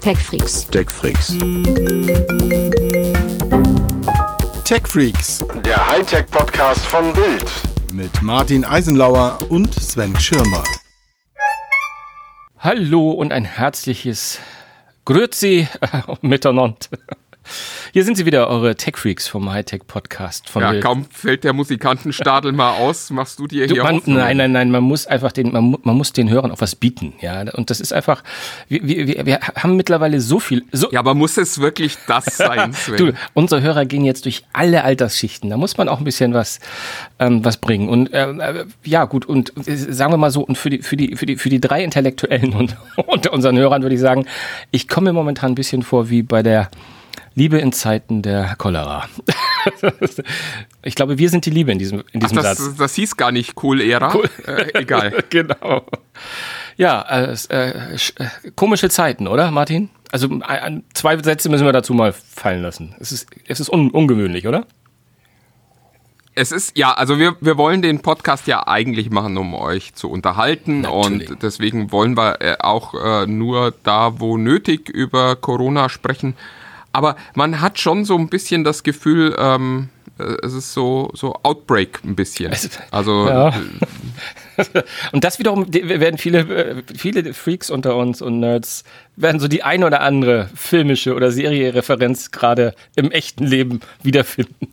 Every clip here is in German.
TechFreaks. TechFreaks. TechFreaks Der Hightech-Podcast von Bild. mit Martin Eisenlauer und Sven Schirmer. Hallo und ein herzliches Grüezi miteinander. Hier sind sie wieder, eure Tech-Freaks vom Hightech-Podcast von Ja, Bild. kaum fällt der Musikantenstadel mal aus, machst du dir Du, hier man, Hoffnung. nein, nein, nein, man muss einfach den, man, man muss den Hörern auch was bieten, ja. Und das ist einfach, wir, wir, wir- haben mittlerweile so viel, so, Ja, aber muss es wirklich das sein, Sven? Du, unsere Hörer gehen jetzt durch alle Altersschichten. Da muss man auch ein bisschen was, ähm, was bringen. Und ähm, äh, ja, gut. Und äh, sagen wir mal so, und für die, für die, für die, für die drei Intellektuellen und, unter unseren Hörern würde ich sagen, ich komme mir momentan ein bisschen vor wie bei der Liebe in Zeiten der Cholera. ich glaube, wir sind die Liebe in diesem, in Ach, diesem das, Satz. das hieß gar nicht Cool-Ära. Äh, egal. genau. Ja, äh, äh, sch- komische Zeiten, oder, Martin? Also zwei Sätze müssen wir dazu mal fallen lassen. Es ist, es ist un ungewöhnlich, oder? Es ist, ja, also wir, wir wollen den Podcast ja eigentlich machen, um euch zu unterhalten. Natürlich. Und deswegen wollen wir äh, auch äh, nur da, wo nötig, über Corona sprechen. Aber man hat schon so ein bisschen das Gefühl, ähm, äh, es ist so, so Outbreak ein bisschen. Also Ja. Und das wiederum werden viele, äh, viele Freaks unter uns und Nerds werden so die ein oder andere filmische oder Serie-Referenz gerade im echten Leben wiederfinden.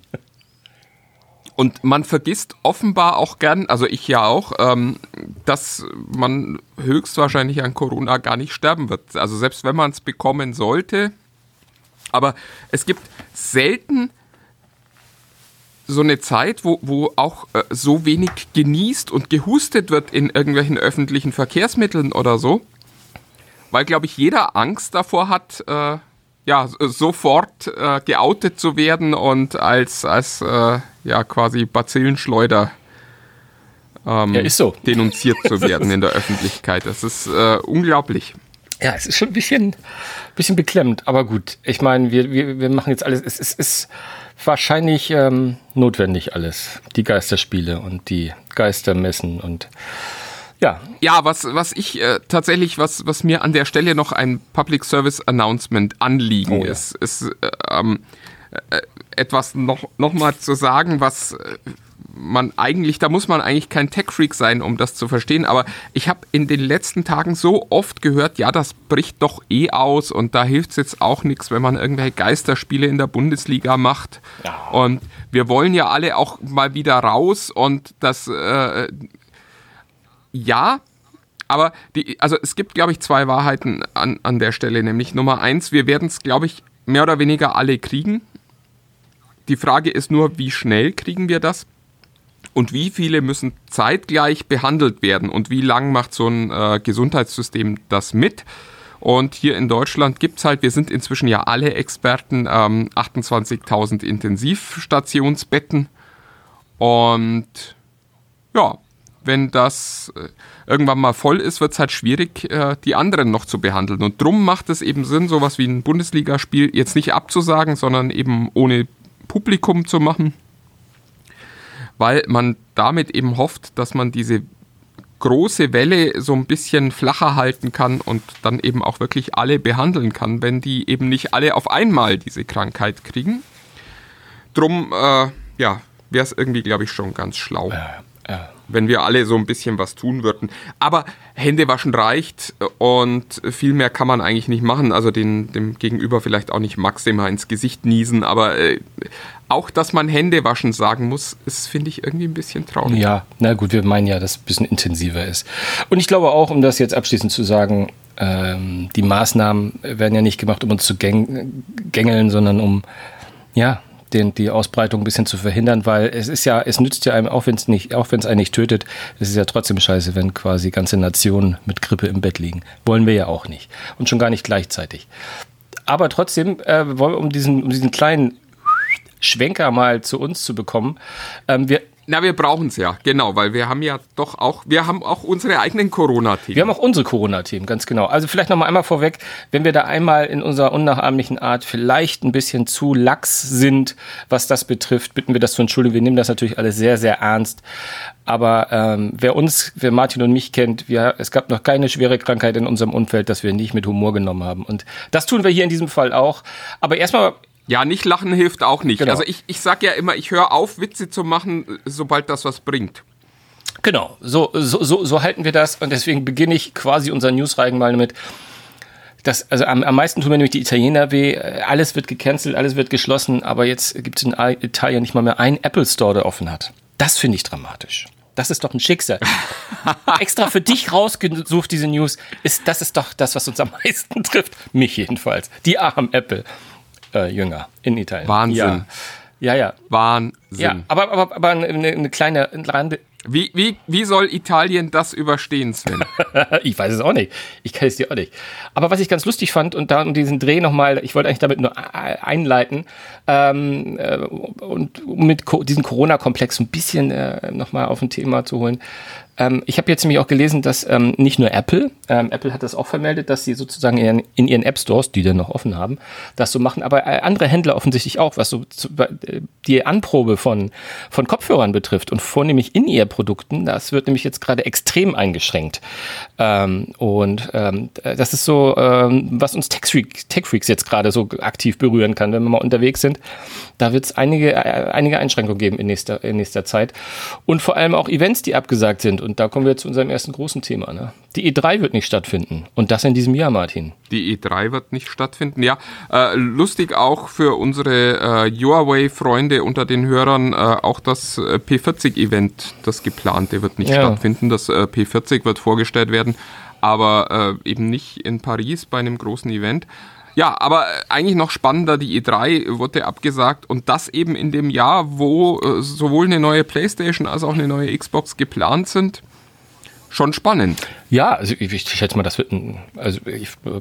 Und man vergisst offenbar auch gern, also ich ja auch, ähm, dass man höchstwahrscheinlich an Corona gar nicht sterben wird. Also selbst wenn man es bekommen sollte. Aber es gibt selten so eine Zeit, wo, wo auch äh, so wenig genießt und gehustet wird in irgendwelchen öffentlichen Verkehrsmitteln oder so. Weil, glaube ich, jeder Angst davor hat, äh, ja, sofort äh, geoutet zu werden und als, als äh, ja, quasi Bazillenschleuder ähm, Ja, so. denunziert zu werden in der Öffentlichkeit. Das ist äh, unglaublich. Ja, es ist schon ein bisschen, bisschen beklemmend, aber gut. Ich meine, wir, wir, wir machen jetzt alles. Es, es ist wahrscheinlich ähm, notwendig alles. Die Geisterspiele und die Geistermessen und ja, Ja, was, was ich äh, tatsächlich, was, was mir an der Stelle noch ein Public Service Announcement anliegen Oh ja. ist, ist äh, ähm, äh, etwas noch, noch mal zu sagen, was äh, man eigentlich, da muss man eigentlich kein Tech-Freak sein, um das zu verstehen, aber ich habe in den letzten Tagen so oft gehört, ja, das bricht doch eh aus und da hilft es jetzt auch nichts, wenn man irgendwelche Geisterspiele in der Bundesliga macht. Und wir wollen ja alle auch mal wieder raus und das äh, ja, aber die, also es gibt, glaube ich, zwei Wahrheiten an, an der Stelle. Nämlich Nummer eins, wir werden es, glaube ich, mehr oder weniger alle kriegen. Die Frage ist nur, wie schnell kriegen wir das? Und wie viele müssen zeitgleich behandelt werden? Und wie lang macht so ein äh, Gesundheitssystem das mit? Und hier in Deutschland gibt es halt, wir sind inzwischen ja alle Experten, ähm, 28.000 Intensivstationsbetten. Und ja, wenn das äh, irgendwann mal voll ist, wird es halt schwierig, äh, die anderen noch zu behandeln. Und drum macht es eben Sinn, sowas wie ein Bundesligaspiel jetzt nicht abzusagen, sondern eben ohne Publikum zu machen, weil man damit eben hofft, dass man diese große Welle so ein bisschen flacher halten kann und dann eben auch wirklich alle behandeln kann, wenn die eben nicht alle auf einmal diese Krankheit kriegen. Drum, äh, ja, wäre es irgendwie, glaube ich, schon ganz schlau wenn wir alle so ein bisschen was tun würden. Aber Hände waschen reicht und viel mehr kann man eigentlich nicht machen. Also den, dem Gegenüber vielleicht auch nicht maximal ins Gesicht niesen, aber äh, auch, dass man Hände waschen sagen muss, ist, finde ich, irgendwie ein bisschen traurig. Ja, na gut, wir meinen ja, dass es ein bisschen intensiver ist. Und ich glaube auch, um das jetzt abschließend zu sagen, ähm, die Maßnahmen werden ja nicht gemacht, um uns zu gäng gängeln, sondern um, ja, den, die Ausbreitung ein bisschen zu verhindern, weil es ist ja, es nützt ja einem, auch wenn es nicht, auch wenn es einen nicht tötet, es ist ja trotzdem scheiße, wenn quasi ganze Nationen mit Grippe im Bett liegen. Wollen wir ja auch nicht. Und schon gar nicht gleichzeitig. Aber trotzdem, äh, wollen wir, um diesen, um diesen kleinen Schwenker mal zu uns zu bekommen. Ähm, wir, Na, wir brauchen es ja, genau, weil wir haben ja doch auch, wir haben auch unsere eigenen Corona-Themen. Wir haben auch unsere Corona-Themen, ganz genau. Also vielleicht noch mal einmal vorweg, wenn wir da einmal in unserer unnachahmlichen Art vielleicht ein bisschen zu lax sind, was das betrifft, bitten wir das zu entschuldigen. Wir nehmen das natürlich alles sehr, sehr ernst. Aber ähm, wer uns, wer Martin und mich kennt, wir, es gab noch keine schwere Krankheit in unserem Umfeld, dass wir nicht mit Humor genommen haben. Und das tun wir hier in diesem Fall auch. Aber erstmal Ja, nicht lachen hilft auch nicht. Genau. Also ich, ich sag ja immer, ich höre auf, Witze zu machen, sobald das was bringt. Genau, so, so, so, so halten wir das und deswegen beginne ich quasi unseren Newsreigen mal damit. Das, also am, am meisten tun mir nämlich die Italiener weh. Alles wird gecancelt, alles wird geschlossen, aber jetzt gibt es in Italien nicht mal mehr einen Apple Store, der offen hat. Das finde ich dramatisch. Das ist doch ein Schicksal. Extra für dich rausgesucht, diese News. Ist, das ist doch das, was uns am meisten trifft. Mich jedenfalls. Die armen Apple-Jünger in Italien. Wahnsinn. Ja, ja. ja. Wahnsinn. ja aber, aber, aber eine, eine kleine Rande, Wie, wie, wie soll Italien das überstehen, Sven? ich weiß es auch nicht. Ich kann es dir auch nicht. Aber was ich ganz lustig fand und da um diesen Dreh nochmal, ich wollte eigentlich damit nur einleiten ähm, äh, und mit Co diesen Corona-Komplex ein bisschen äh, nochmal auf ein Thema zu holen. Ähm, ich habe jetzt nämlich auch gelesen, dass ähm, nicht nur Apple, ähm, Apple hat das auch vermeldet, dass sie sozusagen in, in ihren App Stores, die dann noch offen haben, das so machen, aber äh, andere Händler offensichtlich auch, was so zu, äh, die Anprobe von, von Kopfhörern betrifft und vornehmlich in ihr Produkten, das wird nämlich jetzt gerade extrem eingeschränkt. Ähm, und ähm, das ist so, ähm, was uns Tech-Freaks Tech -Freaks jetzt gerade so aktiv berühren kann, wenn wir mal unterwegs sind. Da wird es einige, äh, einige Einschränkungen geben in nächster, in nächster Zeit. Und vor allem auch Events, die abgesagt sind. Und da kommen wir zu unserem ersten großen Thema. Ne? Die E3 wird nicht stattfinden. Und das in diesem Jahr, Martin. Die E3 wird nicht stattfinden. Ja, äh, lustig auch für unsere äh, Yourway-Freunde unter den Hörern, äh, auch das äh, P40-Event, das geplante, wird nicht Ja. stattfinden. Das äh, P40 wird vorgestellt werden, aber äh, eben nicht in Paris bei einem großen Event. Ja, aber äh, eigentlich noch spannender, die E3 wurde abgesagt und das eben in dem Jahr, wo äh, sowohl eine neue PlayStation als auch eine neue Xbox geplant sind. Schon spannend. Ja, also ich, ich schätze mal, das wird ein, also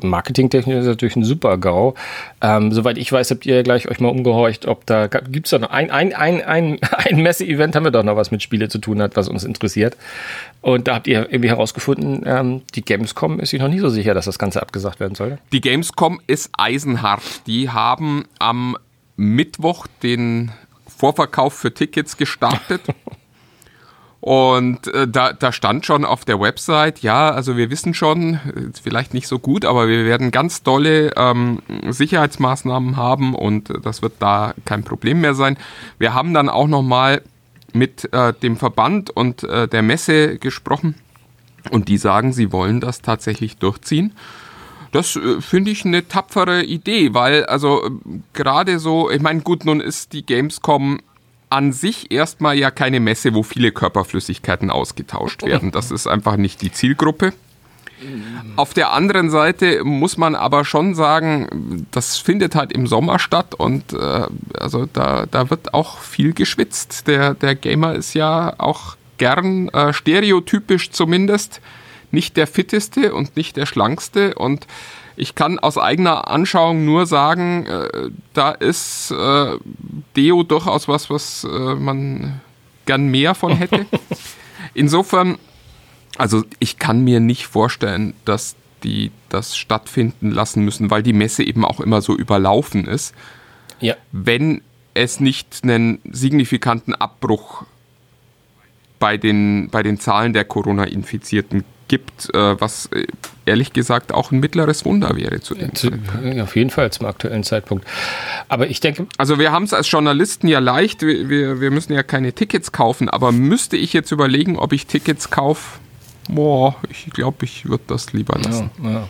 marketingtechnisch ist natürlich ein super GAU. Ähm, soweit ich weiß, habt ihr gleich euch mal umgehorcht, ob da gibt es da noch ein, ein, ein, ein, ein Messe-Event, haben wir doch noch was mit Spiele zu tun hat, was uns interessiert. Und da habt ihr irgendwie herausgefunden, ähm, die Gamescom ist sich noch nie so sicher, dass das Ganze abgesagt werden soll. Die Gamescom ist eisenhart. Die haben am Mittwoch den Vorverkauf für Tickets gestartet. Und äh, da, da stand schon auf der Website, ja, also wir wissen schon, äh, vielleicht nicht so gut, aber wir werden ganz tolle ähm, Sicherheitsmaßnahmen haben und äh, das wird da kein Problem mehr sein. Wir haben dann auch nochmal mit äh, dem Verband und äh, der Messe gesprochen und die sagen, sie wollen das tatsächlich durchziehen. Das äh, finde ich eine tapfere Idee, weil also gerade so, ich meine, gut, nun ist die Gamescom an sich erstmal ja keine Messe, wo viele Körperflüssigkeiten ausgetauscht werden. Das ist einfach nicht die Zielgruppe. Auf der anderen Seite muss man aber schon sagen, das findet halt im Sommer statt und äh, also da, da wird auch viel geschwitzt. Der, der Gamer ist ja auch gern äh, stereotypisch zumindest nicht der fitteste und nicht der schlankste und ich kann aus eigener Anschauung nur sagen, äh, da ist äh, Deo durchaus was, was äh, man gern mehr von hätte. Insofern, also ich kann mir nicht vorstellen, dass die das stattfinden lassen müssen, weil die Messe eben auch immer so überlaufen ist, Ja. wenn es nicht einen signifikanten Abbruch bei den, bei den Zahlen der Corona-Infizierten gibt, äh, was äh, ehrlich gesagt auch ein mittleres Wunder wäre zu dem Zeitpunkt. auf jeden Fall zum aktuellen Zeitpunkt. Aber ich denke, Also wir haben es als Journalisten ja leicht, wir, wir, wir müssen ja keine Tickets kaufen, aber müsste ich jetzt überlegen, ob ich Tickets kaufe, boah, ich glaube, ich würde das lieber lassen. Ja, ja.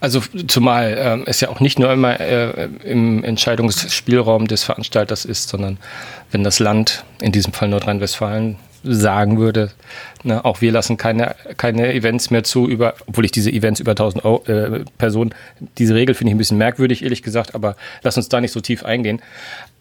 Also zumal ähm, es ja auch nicht nur immer äh, im Entscheidungsspielraum des Veranstalters ist, sondern wenn das Land, in diesem Fall Nordrhein-Westfalen, sagen würde, ne, auch wir lassen keine, keine Events mehr zu über, obwohl ich diese Events über 1000 Euro, äh, Personen, diese Regel finde ich ein bisschen merkwürdig, ehrlich gesagt, aber lass uns da nicht so tief eingehen.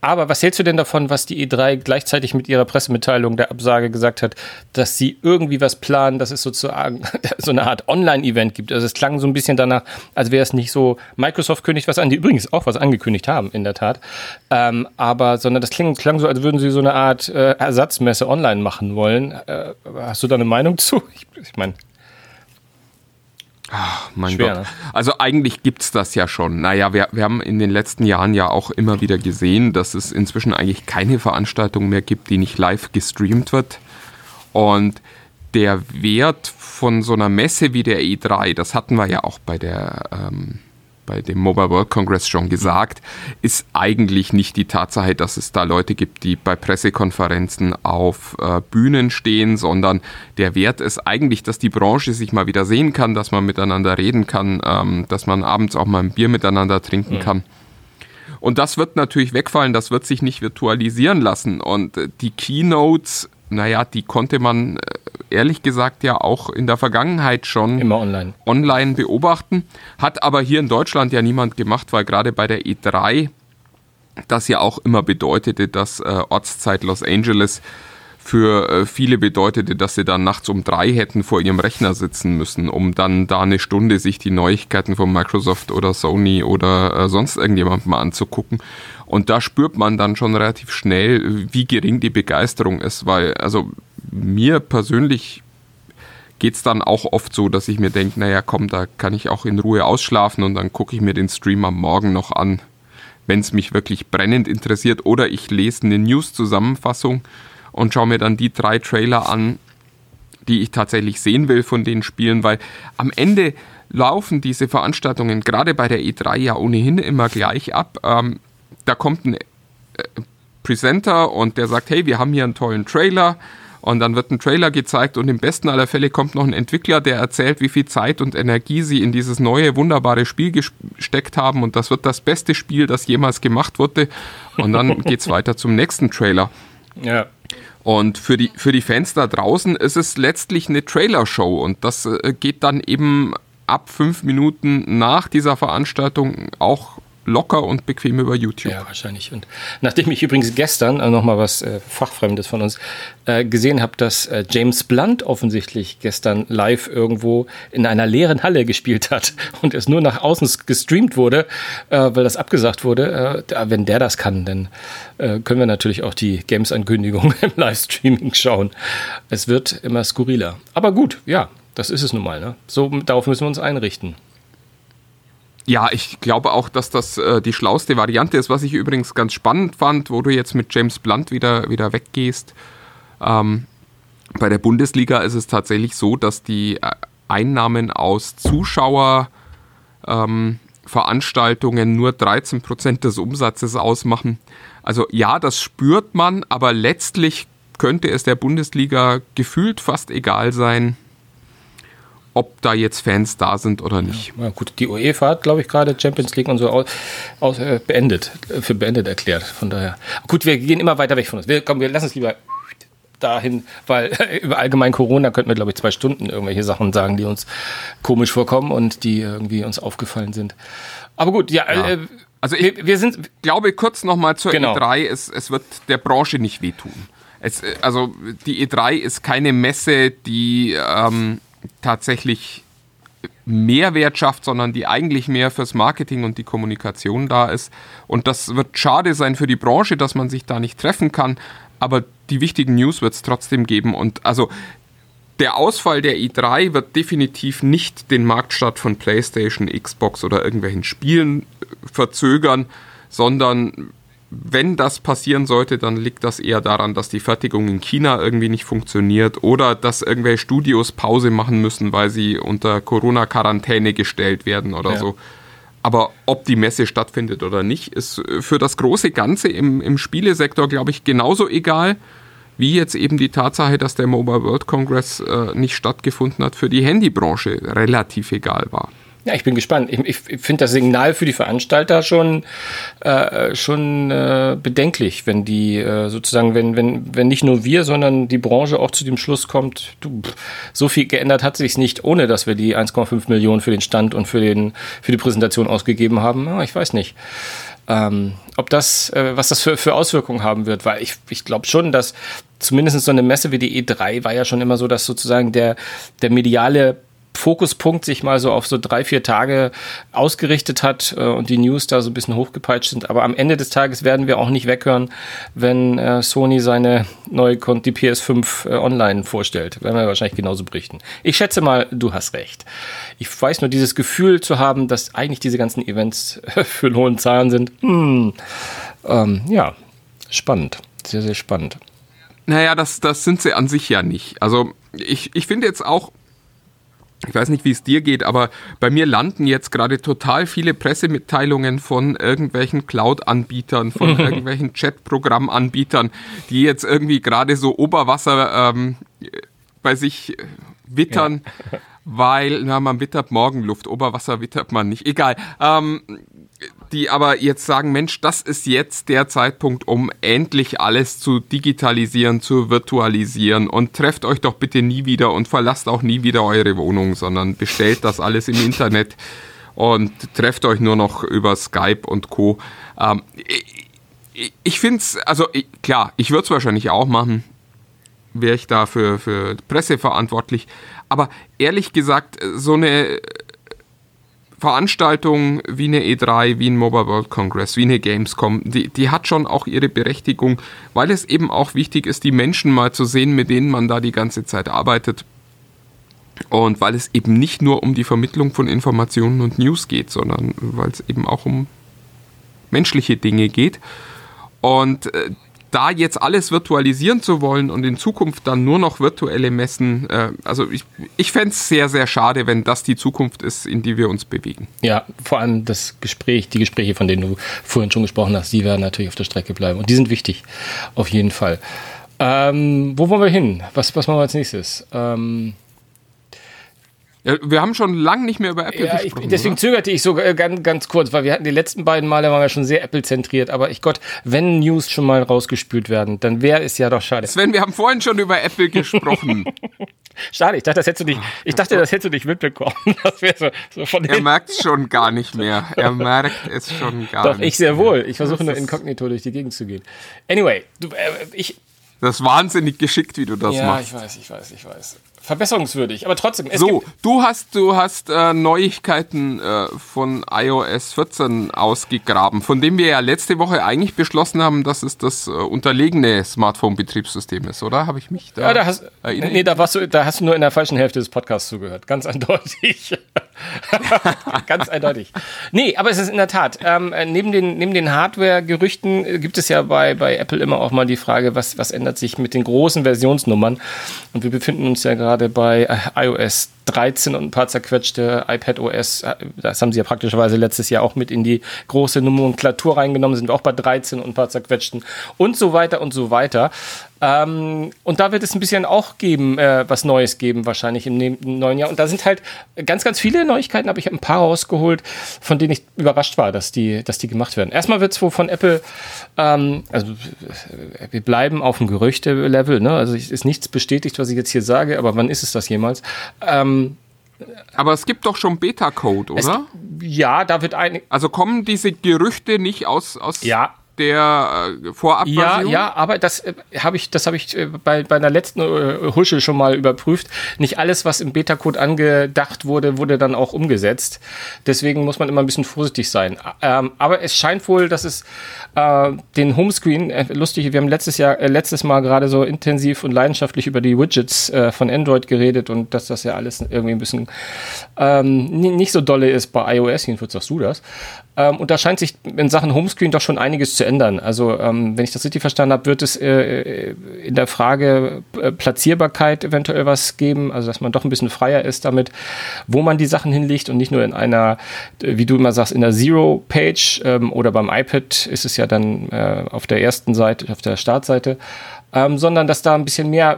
Aber was hältst du denn davon, was die E3 gleichzeitig mit ihrer Pressemitteilung der Absage gesagt hat, dass sie irgendwie was planen, dass es sozusagen so eine Art Online-Event gibt? Also es klang so ein bisschen danach, als wäre es nicht so, Microsoft kündigt was an, die übrigens auch was angekündigt haben, in der Tat. Ähm, aber, sondern das klang, klang so, als würden sie so eine Art äh, Ersatzmesse online machen wollen. Äh, hast du da eine Meinung zu? Ich, ich meine. Ach, mein Schwer, Gott. Ne? Also eigentlich gibt es das ja schon. Naja, wir, wir haben in den letzten Jahren ja auch immer wieder gesehen, dass es inzwischen eigentlich keine Veranstaltung mehr gibt, die nicht live gestreamt wird. Und der Wert von so einer Messe wie der E3, das hatten wir ja auch bei der ähm, bei dem Mobile World Congress schon gesagt, ist eigentlich nicht die Tatsache, dass es da Leute gibt, die bei Pressekonferenzen auf äh, Bühnen stehen, sondern der Wert ist eigentlich, dass die Branche sich mal wieder sehen kann, dass man miteinander reden kann, ähm, dass man abends auch mal ein Bier miteinander trinken mhm. kann. Und das wird natürlich wegfallen, das wird sich nicht virtualisieren lassen. Und äh, die Keynotes, naja, die konnte man äh, ehrlich gesagt ja auch in der Vergangenheit schon immer online. online beobachten. Hat aber hier in Deutschland ja niemand gemacht, weil gerade bei der E3 das ja auch immer bedeutete, dass äh, Ortszeit Los Angeles für äh, viele bedeutete, dass sie dann nachts um drei hätten vor ihrem Rechner sitzen müssen, um dann da eine Stunde sich die Neuigkeiten von Microsoft oder Sony oder äh, sonst irgendjemand mal anzugucken. Und da spürt man dann schon relativ schnell, wie gering die Begeisterung ist, weil also mir persönlich geht es dann auch oft so, dass ich mir denke, naja, komm, da kann ich auch in Ruhe ausschlafen und dann gucke ich mir den Stream am Morgen noch an, wenn es mich wirklich brennend interessiert. Oder ich lese eine News-Zusammenfassung und schaue mir dann die drei Trailer an, die ich tatsächlich sehen will von den Spielen, weil am Ende laufen diese Veranstaltungen gerade bei der E3 ja ohnehin immer gleich ab. Ähm, da kommt ein äh, Presenter und der sagt, hey, wir haben hier einen tollen Trailer und dann wird ein Trailer gezeigt und im besten aller Fälle kommt noch ein Entwickler, der erzählt, wie viel Zeit und Energie sie in dieses neue, wunderbare Spiel gesteckt haben und das wird das beste Spiel, das jemals gemacht wurde. Und dann geht es weiter zum nächsten Trailer. Ja. Und für die, für die Fans da draußen ist es letztlich eine Trailer-Show und das äh, geht dann eben ab fünf Minuten nach dieser Veranstaltung auch locker und bequem über YouTube. Ja, wahrscheinlich. Und nachdem ich übrigens gestern äh, nochmal was äh, Fachfremdes von uns äh, gesehen habe, dass äh, James Blunt offensichtlich gestern live irgendwo in einer leeren Halle gespielt hat und es nur nach außen gestreamt wurde, äh, weil das abgesagt wurde. Äh, wenn der das kann, dann äh, können wir natürlich auch die Games-Ankündigung im Livestreaming schauen. Es wird immer skurriler. Aber gut, ja, das ist es nun mal. Ne? So, darauf müssen wir uns einrichten. Ja, ich glaube auch, dass das äh, die schlauste Variante ist, was ich übrigens ganz spannend fand, wo du jetzt mit James Blunt wieder, wieder weggehst. Ähm, bei der Bundesliga ist es tatsächlich so, dass die äh, Einnahmen aus Zuschauerveranstaltungen ähm, nur 13 Prozent des Umsatzes ausmachen. Also ja, das spürt man, aber letztlich könnte es der Bundesliga gefühlt fast egal sein, ob da jetzt Fans da sind oder nicht. Ja, gut, die UEFA hat, glaube ich, gerade Champions League und so aus, aus, äh, beendet, äh, für beendet erklärt. Von daher. Gut, wir gehen immer weiter weg von uns. Wir, komm, wir lassen es lieber dahin, weil über allgemein Corona könnten wir, glaube ich, zwei Stunden irgendwelche Sachen sagen, die uns komisch vorkommen und die irgendwie uns aufgefallen sind. Aber gut, ja, ja. Äh, also ich wir sind, glaube kurz nochmal zur genau. E3, es, es wird der Branche nicht wehtun. Es, äh, also die E3 ist keine Messe, die ähm, tatsächlich Mehrwert schafft, sondern die eigentlich mehr fürs Marketing und die Kommunikation da ist. Und das wird schade sein für die Branche, dass man sich da nicht treffen kann, aber die wichtigen News wird es trotzdem geben. Und also der Ausfall der i3 wird definitiv nicht den Marktstart von PlayStation, Xbox oder irgendwelchen Spielen verzögern, sondern wenn das passieren sollte, dann liegt das eher daran, dass die Fertigung in China irgendwie nicht funktioniert oder dass irgendwelche Studios Pause machen müssen, weil sie unter Corona-Quarantäne gestellt werden oder ja. so. Aber ob die Messe stattfindet oder nicht, ist für das große Ganze im, im Spielesektor, glaube ich, genauso egal, wie jetzt eben die Tatsache, dass der Mobile World Congress äh, nicht stattgefunden hat, für die Handybranche relativ egal war. Ja, ich bin gespannt. Ich, ich finde das Signal für die Veranstalter schon, äh, schon äh, bedenklich, wenn die äh, sozusagen, wenn, wenn, wenn nicht nur wir, sondern die Branche auch zu dem Schluss kommt, du, so viel geändert hat sich nicht, ohne dass wir die 1,5 Millionen für den Stand und für, den, für die Präsentation ausgegeben haben. Ja, ich weiß nicht. Ähm, ob das, äh, was das für, für Auswirkungen haben wird, weil ich, ich glaube schon, dass zumindest so eine Messe wie die E3 war ja schon immer so, dass sozusagen der, der mediale Fokuspunkt sich mal so auf so drei, vier Tage ausgerichtet hat äh, und die News da so ein bisschen hochgepeitscht sind. Aber am Ende des Tages werden wir auch nicht weghören, wenn äh, Sony seine neue Kon die PS5 äh, online vorstellt. Werden wir wahrscheinlich genauso berichten. Ich schätze mal, du hast recht. Ich weiß nur, dieses Gefühl zu haben, dass eigentlich diese ganzen Events für hohen Zahlen sind. Hm, ähm, ja, spannend. Sehr, sehr spannend. Naja, das, das sind sie an sich ja nicht. Also ich, ich finde jetzt auch, ich weiß nicht, wie es dir geht, aber bei mir landen jetzt gerade total viele Pressemitteilungen von irgendwelchen Cloud-Anbietern, von irgendwelchen Chat-Programm-Anbietern, die jetzt irgendwie gerade so Oberwasser ähm, bei sich wittern, ja. Weil, na, man wittert Morgenluft, Oberwasser wittert man nicht. Egal. Ähm, die aber jetzt sagen, Mensch, das ist jetzt der Zeitpunkt, um endlich alles zu digitalisieren, zu virtualisieren und trefft euch doch bitte nie wieder und verlasst auch nie wieder eure Wohnung, sondern bestellt das alles im Internet und trefft euch nur noch über Skype und Co. Ähm, ich finde es, also klar, ich würde es wahrscheinlich auch machen, wäre ich da für, für Presse verantwortlich, aber ehrlich gesagt, so eine Veranstaltung wie eine E3, wie ein Mobile World Congress, wie eine Gamescom, die, die hat schon auch ihre Berechtigung, weil es eben auch wichtig ist, die Menschen mal zu sehen, mit denen man da die ganze Zeit arbeitet. Und weil es eben nicht nur um die Vermittlung von Informationen und News geht, sondern weil es eben auch um menschliche Dinge geht. Und äh, da jetzt alles virtualisieren zu wollen und in Zukunft dann nur noch virtuelle Messen, äh, also ich, ich fände es sehr, sehr schade, wenn das die Zukunft ist, in die wir uns bewegen. Ja, vor allem das Gespräch, die Gespräche, von denen du vorhin schon gesprochen hast, die werden natürlich auf der Strecke bleiben. Und die sind wichtig, auf jeden Fall. Ähm, wo wollen wir hin? Was, was machen wir als nächstes? Ähm, ja, wir haben schon lange nicht mehr über Apple ja, gesprochen. Ich, deswegen oder? zögerte ich so äh, ganz, ganz kurz, weil wir hatten die letzten beiden Male waren wir schon sehr Apple-zentriert. Aber ich Gott, wenn News schon mal rausgespült werden, dann wäre es ja doch schade. Sven, wir haben vorhin schon über Apple gesprochen. schade, ich dachte, das hättest du nicht, ich dachte, das hättest du nicht mitbekommen. So, so er merkt es schon gar nicht mehr. Er merkt es schon gar doch, nicht. ich sehr wohl. Ich versuche nur inkognito durch die Gegend zu gehen. Anyway, du, äh, ich. Das ist wahnsinnig geschickt, wie du das ja, machst. Ja, ich weiß, ich weiß, ich weiß verbesserungswürdig. Aber trotzdem. so, du hast, du hast äh, Neuigkeiten äh, von iOS 14 ausgegraben, von dem wir ja letzte Woche eigentlich beschlossen haben, dass es das äh, unterlegene Smartphone-Betriebssystem ist, oder? Habe ich mich da, ja, da hast, erinnert? Nee, da, warst du, da hast du nur in der falschen Hälfte des Podcasts zugehört. Ganz eindeutig. Ganz eindeutig. Nee, aber es ist in der Tat. Ähm, äh, neben den, neben den Hardware-Gerüchten äh, gibt es ja bei, bei Apple immer auch mal die Frage, was, was ändert sich mit den großen Versionsnummern? Und wir befinden uns ja gerade bei äh, iOS 13 und ein paar zerquetschte iPad OS. Das haben sie ja praktischerweise letztes Jahr auch mit in die große Nomenklatur reingenommen, sind wir auch bei 13 und ein paar zerquetschten und so weiter und so weiter. Ähm, und da wird es ein bisschen auch geben, äh, was Neues geben, wahrscheinlich im, im, neuen Jahr. Und da sind halt ganz, ganz viele Neuigkeiten, aber ich habe ein paar rausgeholt, von denen ich überrascht war, dass die, dass die gemacht werden. Erstmal wird es wohl von Apple, ähm, also wir bleiben auf dem Gerüchte-Level, ne? Also ist nichts bestätigt, was ich jetzt hier sage, aber wann ist es das jemals? Ähm, aber es gibt doch schon Beta-Code, oder? Es, ja, da wird ein. Also kommen diese Gerüchte nicht aus, aus ja, der äh? Ja, ja, aber das äh, habe ich, das habe ich äh, bei, bei einer letzten äh, Huschel schon mal überprüft. Nicht alles, was im Beta-Code angedacht wurde, wurde dann auch umgesetzt. Deswegen muss man immer ein bisschen vorsichtig sein. Ähm, aber es scheint wohl, dass es äh, den Homescreen, äh, lustig, wir haben letztes Jahr, äh, letztes Mal gerade so intensiv und leidenschaftlich über die Widgets äh, von Android geredet und dass das ja alles irgendwie ein bisschen ähm, nicht so dolle ist bei iOS, jedenfalls sagst du das. Ähm, und da scheint sich in Sachen Homescreen doch schon einiges zu ändern. Also, ähm, wenn ich das richtig verstanden habe, wird es äh, äh, in der Frage äh, Platzierbarkeit eventuell was geben, also dass man doch ein bisschen freier ist damit, wo man die Sachen hinlegt und nicht nur in einer, wie du immer sagst, in der Zero-Page ähm, oder beim iPad ist es ja dann äh, auf der ersten Seite, auf der Startseite. Ähm, sondern dass da ein bisschen mehr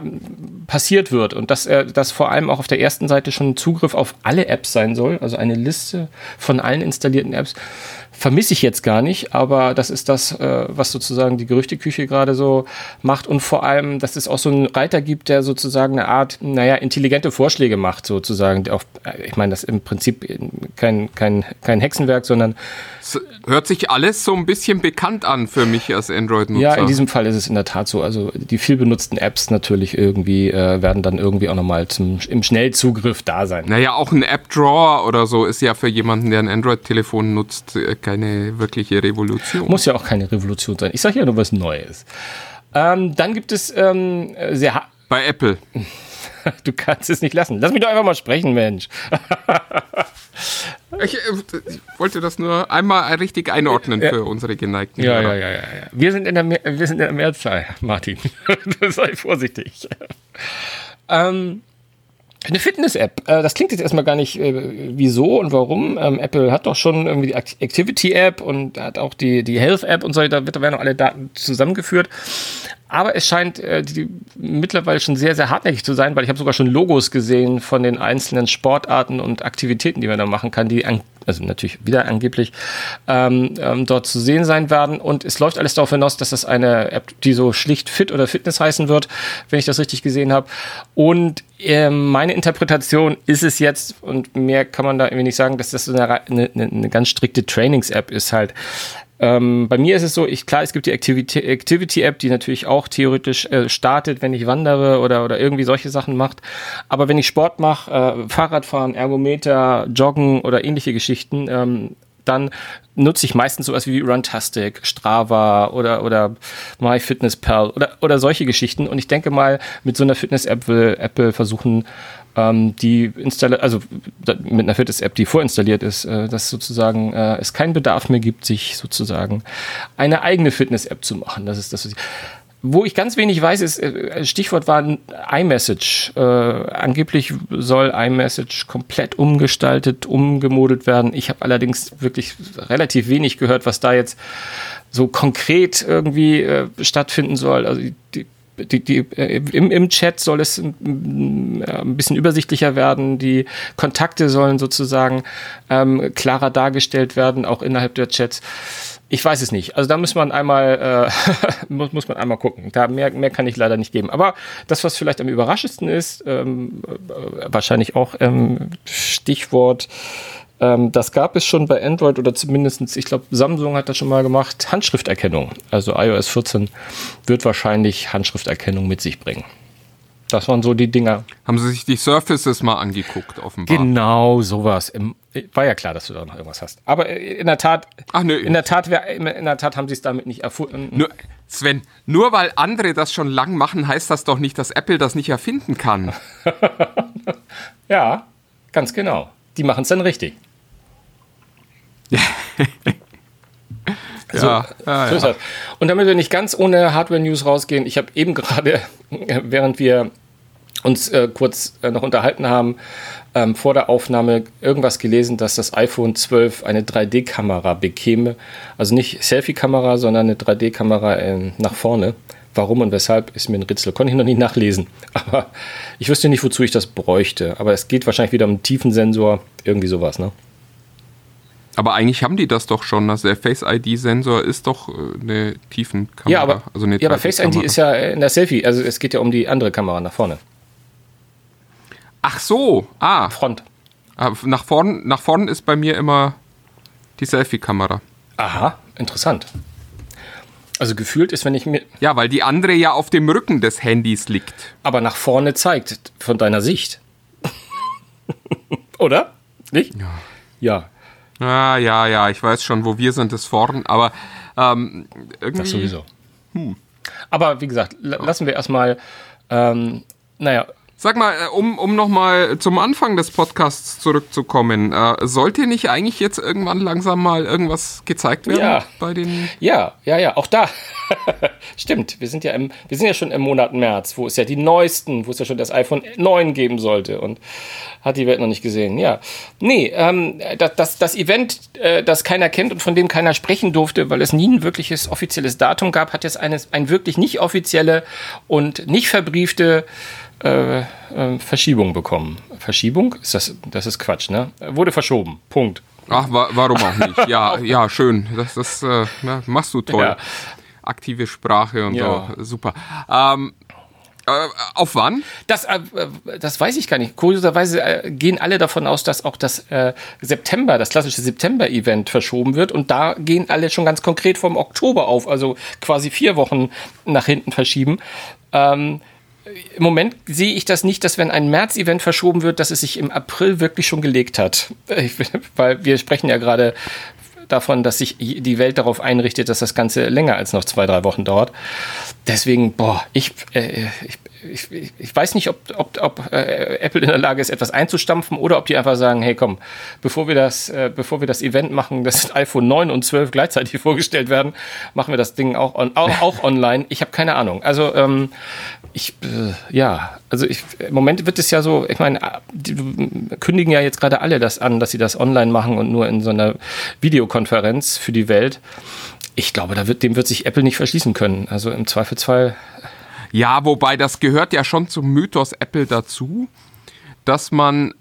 passiert wird und dass, äh, dass vor allem auch auf der ersten Seite schon Zugriff auf alle Apps sein soll, also eine Liste von allen installierten Apps vermisse ich jetzt gar nicht, aber das ist das, äh, was sozusagen die Gerüchteküche gerade so macht und vor allem, dass es auch so einen Reiter gibt, der sozusagen eine Art, naja, intelligente Vorschläge macht, sozusagen. Auf, äh, ich meine, das ist im Prinzip kein, kein, kein Hexenwerk, sondern. Es hört sich alles so ein bisschen bekannt an für mich als Android-Nutzer. Ja, in diesem Fall ist es in der Tat so. Also die viel benutzten Apps natürlich irgendwie äh, werden dann irgendwie auch nochmal zum, im Schnellzugriff da sein. Naja, auch ein App-Drawer oder so ist ja für jemanden, der ein Android-Telefon nutzt, äh, keine wirkliche Revolution. Muss ja auch keine Revolution sein. Ich sage ja nur was Neues. Ähm, dann gibt es ähm, sehr. Bei Apple. Du kannst es nicht lassen. Lass mich doch einfach mal sprechen, Mensch. Ich, äh, ich, wollte das nur einmal richtig einordnen ja. für unsere geneigten ja, ja, ja, ja, ja. Wir sind in der, wir sind in der Mehrzahl, Martin. Sei vorsichtig. Ähm, eine Fitness-App. Äh, das klingt jetzt erstmal gar nicht, äh, wieso und warum. Ähm, Apple hat doch schon irgendwie die Activity-App und hat auch die, die Health-App und so, da werden auch alle Daten zusammengeführt. Aber es scheint äh, die, mittlerweile schon sehr, sehr hartnäckig zu sein, weil ich habe sogar schon Logos gesehen von den einzelnen Sportarten und Aktivitäten, die man da machen kann, die an, also natürlich wieder angeblich ähm, ähm, dort zu sehen sein werden. Und es läuft alles darauf hinaus, dass das eine App, die so schlicht Fit oder Fitness heißen wird, wenn ich das richtig gesehen habe. Und äh, meine Interpretation ist es jetzt, und mehr kann man da irgendwie nicht sagen, dass das so eine, eine, eine ganz strikte Trainings-App ist halt. Ähm, bei mir ist es so, ich, klar, es gibt die Activity-App, Activity die natürlich auch theoretisch äh, startet, wenn ich wandere oder, oder irgendwie solche Sachen macht. Aber wenn ich Sport mache, äh, Fahrradfahren, Ergometer, Joggen oder ähnliche Geschichten, ähm, dann nutze ich meistens sowas wie Runtastic, Strava oder, oder MyFitnessPal oder, oder solche Geschichten. Und ich denke mal, mit so einer Fitness-App will Apple versuchen, ähm, die installiert, also mit einer Fitness-App, die vorinstalliert ist, äh, dass sozusagen äh, es keinen Bedarf mehr gibt, sich sozusagen eine eigene Fitness-App zu machen. Das ist das, was ich wo ich ganz wenig weiß, ist, äh, Stichwort war iMessage. Äh, angeblich soll iMessage komplett umgestaltet, umgemodelt werden. Ich habe allerdings wirklich relativ wenig gehört, was da jetzt so konkret irgendwie äh, stattfinden soll. Also die, die, die, äh, im, im Chat soll es ein, ein bisschen übersichtlicher werden. Die Kontakte sollen sozusagen ähm, klarer dargestellt werden, auch innerhalb der Chats. Ich weiß es nicht. Also da muss man einmal äh, muss, muss man einmal gucken. Da mehr, mehr kann ich leider nicht geben. Aber das, was vielleicht am überraschendsten ist, ähm, äh, wahrscheinlich auch ähm, Stichwort ähm, das gab es schon bei Android oder zumindest, ich glaube, Samsung hat das schon mal gemacht, Handschrifterkennung. Also iOS 14 wird wahrscheinlich Handschrifterkennung mit sich bringen. Das waren so die Dinger. Haben Sie sich die Surfaces mal angeguckt, offenbar? Genau, sowas. War ja klar, dass du da noch irgendwas hast. Aber äh, in der Tat, Ach, nö. in der Tat, in der Tat haben sie es damit nicht erfunden. Nur, Sven, nur weil andere das schon lang machen, heißt das doch nicht, dass Apple das nicht erfinden kann. ja, ganz genau. Die machen es dann richtig. So, ja, ja, so ist das. Und damit wir nicht ganz ohne Hardware-News rausgehen, ich habe eben gerade, während wir uns äh, kurz äh, noch unterhalten haben, ähm, vor der Aufnahme irgendwas gelesen, dass das iPhone 12 eine 3D-Kamera bekäme. Also nicht Selfie-Kamera, sondern eine 3D-Kamera äh, nach vorne. Warum und weshalb ist mir ein Rätsel. Konnte ich noch nicht nachlesen. Aber ich wüsste nicht, wozu ich das bräuchte. Aber es geht wahrscheinlich wieder um einen Tiefensensor, irgendwie sowas, ne? Aber eigentlich haben die das doch schon. Also der Face ID-Sensor ist doch äh, eine Tiefenkamera. Ja, aber, also ja, aber Face ID ist ja in der Selfie. Also es geht ja um die andere Kamera nach vorne. Ach so, ah. Front. Ah, nach vorn, nach vorn ist bei mir immer die Selfie-Kamera. Aha, interessant. Also gefühlt ist, wenn ich mir. Ja, weil die andere ja auf dem Rücken des Handys liegt. Aber nach vorne zeigt, von deiner Sicht. Oder? Nicht? Ja. Ja. Ah, ja, ja, ich weiß schon, wo wir sind, ist vorn, aber ähm, irgendwie. Das sowieso. Hm. Aber wie gesagt, lassen wir erstmal, ähm, naja, Sag mal, äh, um, um nochmal zum Anfang des Podcasts zurückzukommen, äh, sollte nicht eigentlich jetzt irgendwann langsam mal irgendwas gezeigt werden Ja. bei den. Ja, ja, ja, auch da. Stimmt, wir sind ja im, wir sind ja schon im Monat März, wo es ja die neuesten, wo es ja schon das iPhone 9 geben sollte und hat die Welt noch nicht gesehen. Ja, nee, ähm, das, das, das Event, äh, das keiner kennt und von dem keiner sprechen durfte, weil es nie ein wirkliches offizielles Datum gab, hat jetzt eine, ein wirklich nicht offizielle und nicht verbriefte äh, äh, Verschiebung bekommen. Verschiebung? Ist das, das ist Quatsch, ne? Wurde verschoben. Punkt. Ach, wa warum auch nicht? Ja, ja, schön. Das, das äh, ja, machst du toll. Ja. Aktive Sprache und Ja. so. Super. Ähm, äh, auf wann? Das, äh, das weiß ich gar nicht. Kurioserweise gehen alle davon aus, dass auch das September, das klassische September-Event verschoben wird. Und da gehen alle schon ganz konkret vom Oktober auf, also quasi vier Wochen nach hinten verschieben. Ähm, Im Moment sehe ich das nicht, dass wenn ein März-Event verschoben wird, dass es sich im April wirklich schon gelegt hat. Weil wir sprechen ja gerade davon, dass sich die Welt darauf einrichtet, dass das Ganze länger als noch zwei, drei Wochen dauert. Deswegen, boah, ich, äh, ich, ich, ich, weiß nicht, ob, ob, ob äh, Apple in der Lage ist, etwas einzustampfen oder ob die einfach sagen, hey komm, bevor wir das, äh, bevor wir das Event machen, dass iPhone 9 und 12 gleichzeitig vorgestellt werden, machen wir das Ding auch, on, auch, auch online. Ich habe keine Ahnung. Also ähm, ich, äh, ja, also ich, im Moment wird es ja so, ich meine, die kündigen ja jetzt gerade alle das an, dass sie das online machen und nur in so einer Videokonferenz für die Welt. Ich glaube, da wird, dem wird sich Apple nicht verschließen können. Also im Zweifelsfall Ja, wobei das gehört ja schon zum Mythos Apple dazu, dass man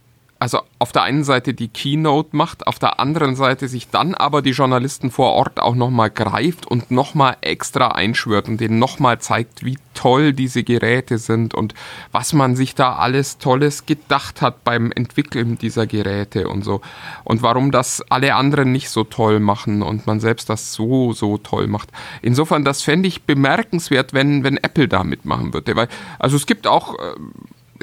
also auf der einen Seite die Keynote macht, auf der anderen Seite sich dann aber die Journalisten vor Ort auch nochmal greift und nochmal extra einschwört und denen nochmal zeigt, wie toll diese Geräte sind und was man sich da alles Tolles gedacht hat beim Entwickeln dieser Geräte und so. Und warum das alle anderen nicht so toll machen und man selbst das so, so toll macht. Insofern, das fände ich bemerkenswert, wenn, wenn Apple da mitmachen würde. Weil, also es gibt auch äh,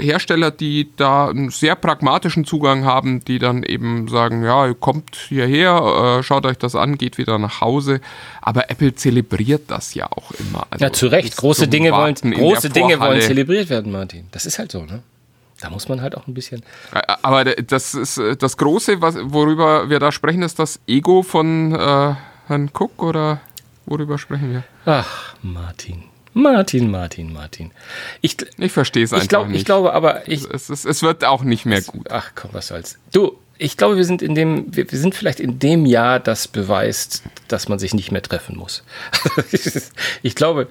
Hersteller, die da einen sehr pragmatischen Zugang haben, die dann eben sagen, ja, kommt hierher, äh, schaut euch das an, geht wieder nach Hause. Aber Apple zelebriert das ja auch immer. Also Ja, zu Recht. Große Dinge wollen, große Dinge wollen zelebriert werden, Martin. Das ist halt so, ne? Da muss man halt auch ein bisschen. Aber das ist äh, das Große, was, worüber wir da sprechen, ist das Ego von äh, Herrn Cook oder worüber sprechen wir? Ach, Martin. Martin, Martin, Martin. Ich, Ich verstehe es einfach ich, glaub, nicht. ich glaube aber, ich, es, es, es wird auch nicht mehr gut. Ach komm, was soll's. Du, ich glaube, wir sind in dem, wir sind vielleicht in dem Jahr, das beweist, dass man sich nicht mehr treffen muss. ich glaube,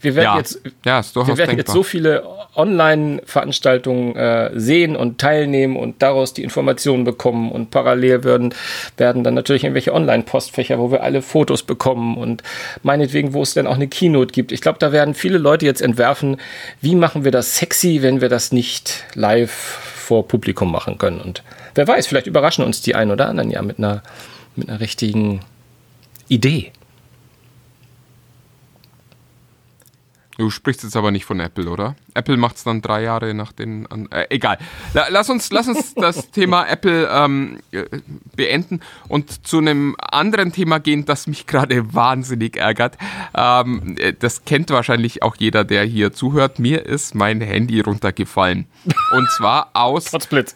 wir werden Ja, jetzt, ja, wir werden jetzt so viele Online-Veranstaltungen äh, sehen und teilnehmen und daraus die Informationen bekommen und parallel werden, werden dann natürlich irgendwelche Online-Postfächer, wo wir alle Fotos bekommen und meinetwegen, wo es dann auch eine Keynote gibt. Ich glaube, da werden viele Leute jetzt entwerfen, wie machen wir das sexy, wenn wir das nicht live vor Publikum machen können. Und wer weiß, vielleicht überraschen uns die einen oder anderen ja mit einer, mit einer richtigen Idee. Du sprichst jetzt aber nicht von Apple, oder? Apple macht es dann drei Jahre nach den. An, äh, egal. La, lass uns, lass uns das Thema Apple ähm, äh, beenden und zu einem anderen Thema gehen, das mich gerade wahnsinnig ärgert. Ähm, äh, das kennt wahrscheinlich auch jeder, der hier zuhört. Mir ist mein Handy runtergefallen. Und zwar aus Trotz Blitz.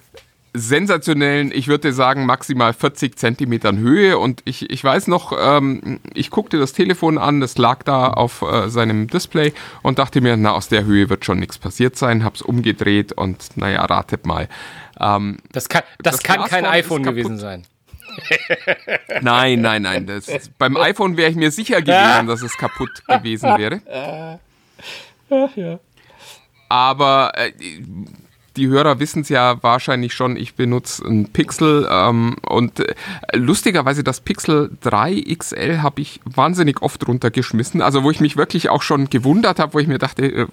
Sensationellen, ich würde sagen, maximal 40 Zentimetern Höhe. Und ich, ich weiß noch, ähm, ich guckte das Telefon an, das lag da auf äh, seinem Display und dachte mir, na, aus der Höhe wird schon nichts passiert sein. Hab's umgedreht und naja, ratet mal. Ähm, Das kann, das Das kann kein iPhone gewesen sein. nein, nein, nein. Das, beim iPhone wäre ich mir sicher gewesen, dass es kaputt gewesen wäre. Aber äh, die Hörer wissen es ja wahrscheinlich schon, ich benutze ein Pixel ähm, und äh, lustigerweise das Pixel 3 XL habe ich wahnsinnig oft runtergeschmissen, also wo ich mich wirklich auch schon gewundert habe, wo ich mir dachte, äh,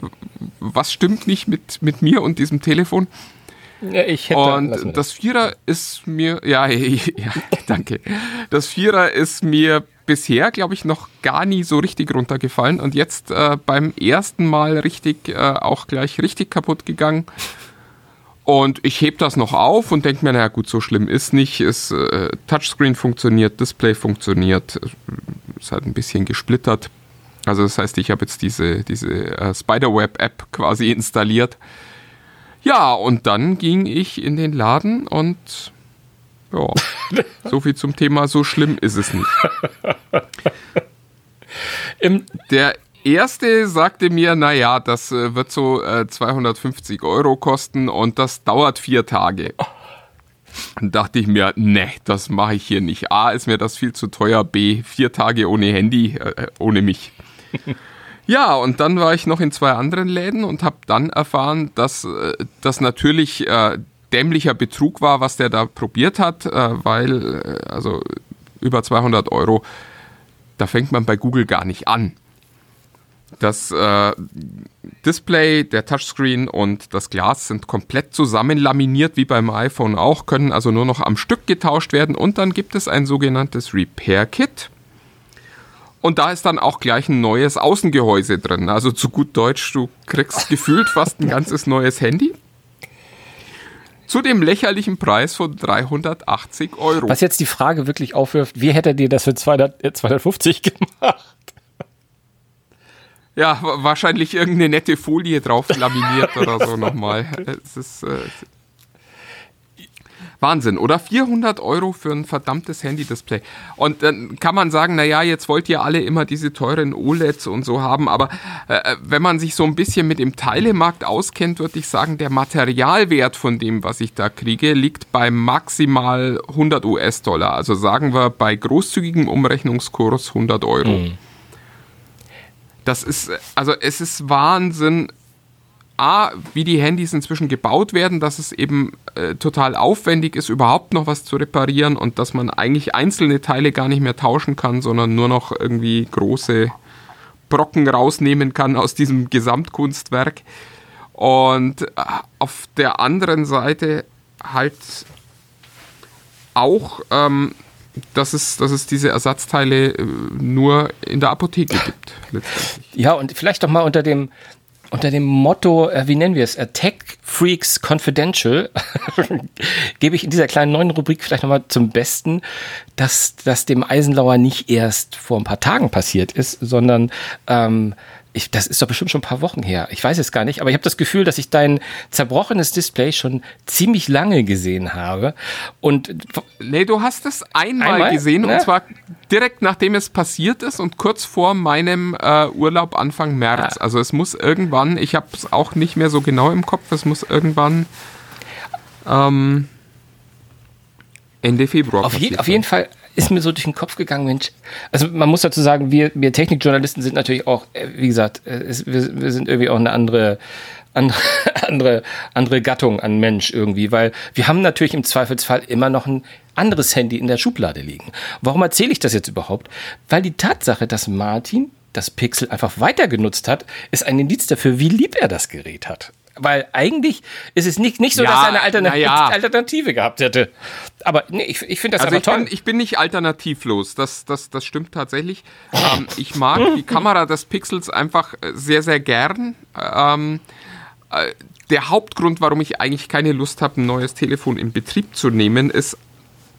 was stimmt nicht mit, mit mir und diesem Telefon? Ja, ich hätte Und das Vierer ist mir, ja, ja, danke. Das Vierer ist mir bisher, glaube ich, noch gar nie so richtig runtergefallen und jetzt äh, beim ersten Mal richtig, äh, auch gleich richtig kaputt gegangen. Und ich heb das noch auf und denke mir, naja gut, so schlimm ist nicht. Es, äh, Touchscreen funktioniert, Display funktioniert, ist halt ein bisschen gesplittert. Also das heißt, ich habe jetzt diese, diese äh, Spiderweb-App quasi installiert. Ja, und dann ging ich in den Laden und ja, so viel zum Thema, so schlimm ist es nicht. Im, Der erste sagte mir, naja, das äh, wird so äh, 250 Euro kosten und das dauert vier Tage. Dann dachte ich mir, ne, das mache ich hier nicht. A, ist mir das viel zu teuer. B, vier Tage ohne Handy, äh, ohne mich. Ja, und dann war ich noch in zwei anderen Läden und habe dann erfahren, dass äh, das natürlich äh, dämlicher Betrug war, was der da probiert hat, äh, weil äh, also über 200 Euro, da fängt man bei Google gar nicht an. Das äh, Display, der Touchscreen und das Glas sind komplett zusammen laminiert, wie beim iPhone auch, können also nur noch am Stück getauscht werden und dann gibt es ein sogenanntes Repair Kit. Und da ist dann auch gleich ein neues Außengehäuse drin. Also zu gut Deutsch, du kriegst gefühlt fast ein ganzes neues Handy. Zu dem lächerlichen Preis von 380 Euro. was jetzt die Frage wirklich aufwirft, wie hätte dir das für 200, äh, 250 gemacht? Ja, wa- wahrscheinlich irgendeine nette Folie drauf laminiert oder so nochmal. Es ist äh, Wahnsinn, oder? 400 Euro für ein verdammtes Handy-Display. Und dann kann man sagen, naja, jetzt wollt ihr alle immer diese teuren OLEDs und so haben, aber äh, wenn man sich so ein bisschen mit dem Teilemarkt auskennt, würde ich sagen, der Materialwert von dem, was ich da kriege, liegt bei maximal 100 US-Dollar. Also sagen wir bei großzügigem Umrechnungskurs 100 Euro. Das ist, also es ist Wahnsinn, A, wie die Handys inzwischen gebaut werden, dass es eben äh, total aufwendig ist, überhaupt noch was zu reparieren und dass man eigentlich einzelne Teile gar nicht mehr tauschen kann, sondern nur noch irgendwie große Brocken rausnehmen kann aus diesem Gesamtkunstwerk. Und äh, auf der anderen Seite halt auch, ähm, dass, es, dass es diese Ersatzteile äh, nur in der Apotheke gibt. Ja, und vielleicht doch mal unter dem, unter dem Motto, äh, wie nennen wir es, äh, Tech Freaks Confidential, gebe ich in dieser kleinen neuen Rubrik vielleicht nochmal zum Besten, dass das dem Eisenlauer nicht erst vor ein paar Tagen passiert ist, sondern ähm, ich, das ist doch bestimmt schon ein paar Wochen her. Ich weiß es gar nicht, aber ich habe das Gefühl, dass ich dein zerbrochenes Display schon ziemlich lange gesehen habe. Und Nee, du hast es einmal, Einmal? gesehen Ja. und zwar direkt nachdem es passiert ist und kurz vor meinem äh, Urlaub Anfang März. Ah. Also es muss irgendwann, ich habe es auch nicht mehr so genau im Kopf, es muss irgendwann ähm, Ende Februar Auf, je, auf jeden Fall ist mir so durch den Kopf gegangen, Mensch. Also man muss dazu sagen, wir, wir Technikjournalisten sind natürlich auch, äh, wie gesagt, äh, es, wir, wir sind irgendwie auch eine andere, andere, andere, andere Gattung an Mensch irgendwie, weil wir haben natürlich im Zweifelsfall immer noch ein anderes Handy in der Schublade liegen. Warum erzähle ich das jetzt überhaupt? Weil die Tatsache, dass Martin das Pixel einfach weiter genutzt hat, ist ein Indiz dafür, wie lieb er das Gerät hat. Weil eigentlich ist es nicht, nicht so, Ja, dass er eine Altern ja. Alternative gehabt hätte. Aber nee, ich, ich finde das Also ich toll. bin, ich bin nicht alternativlos, das, das, das stimmt tatsächlich. Ähm, ich mag die Kamera des Pixels einfach äh, sehr, sehr gern. Ähm, äh, der Hauptgrund, warum ich eigentlich keine Lust habe, ein neues Telefon in Betrieb zu nehmen, ist,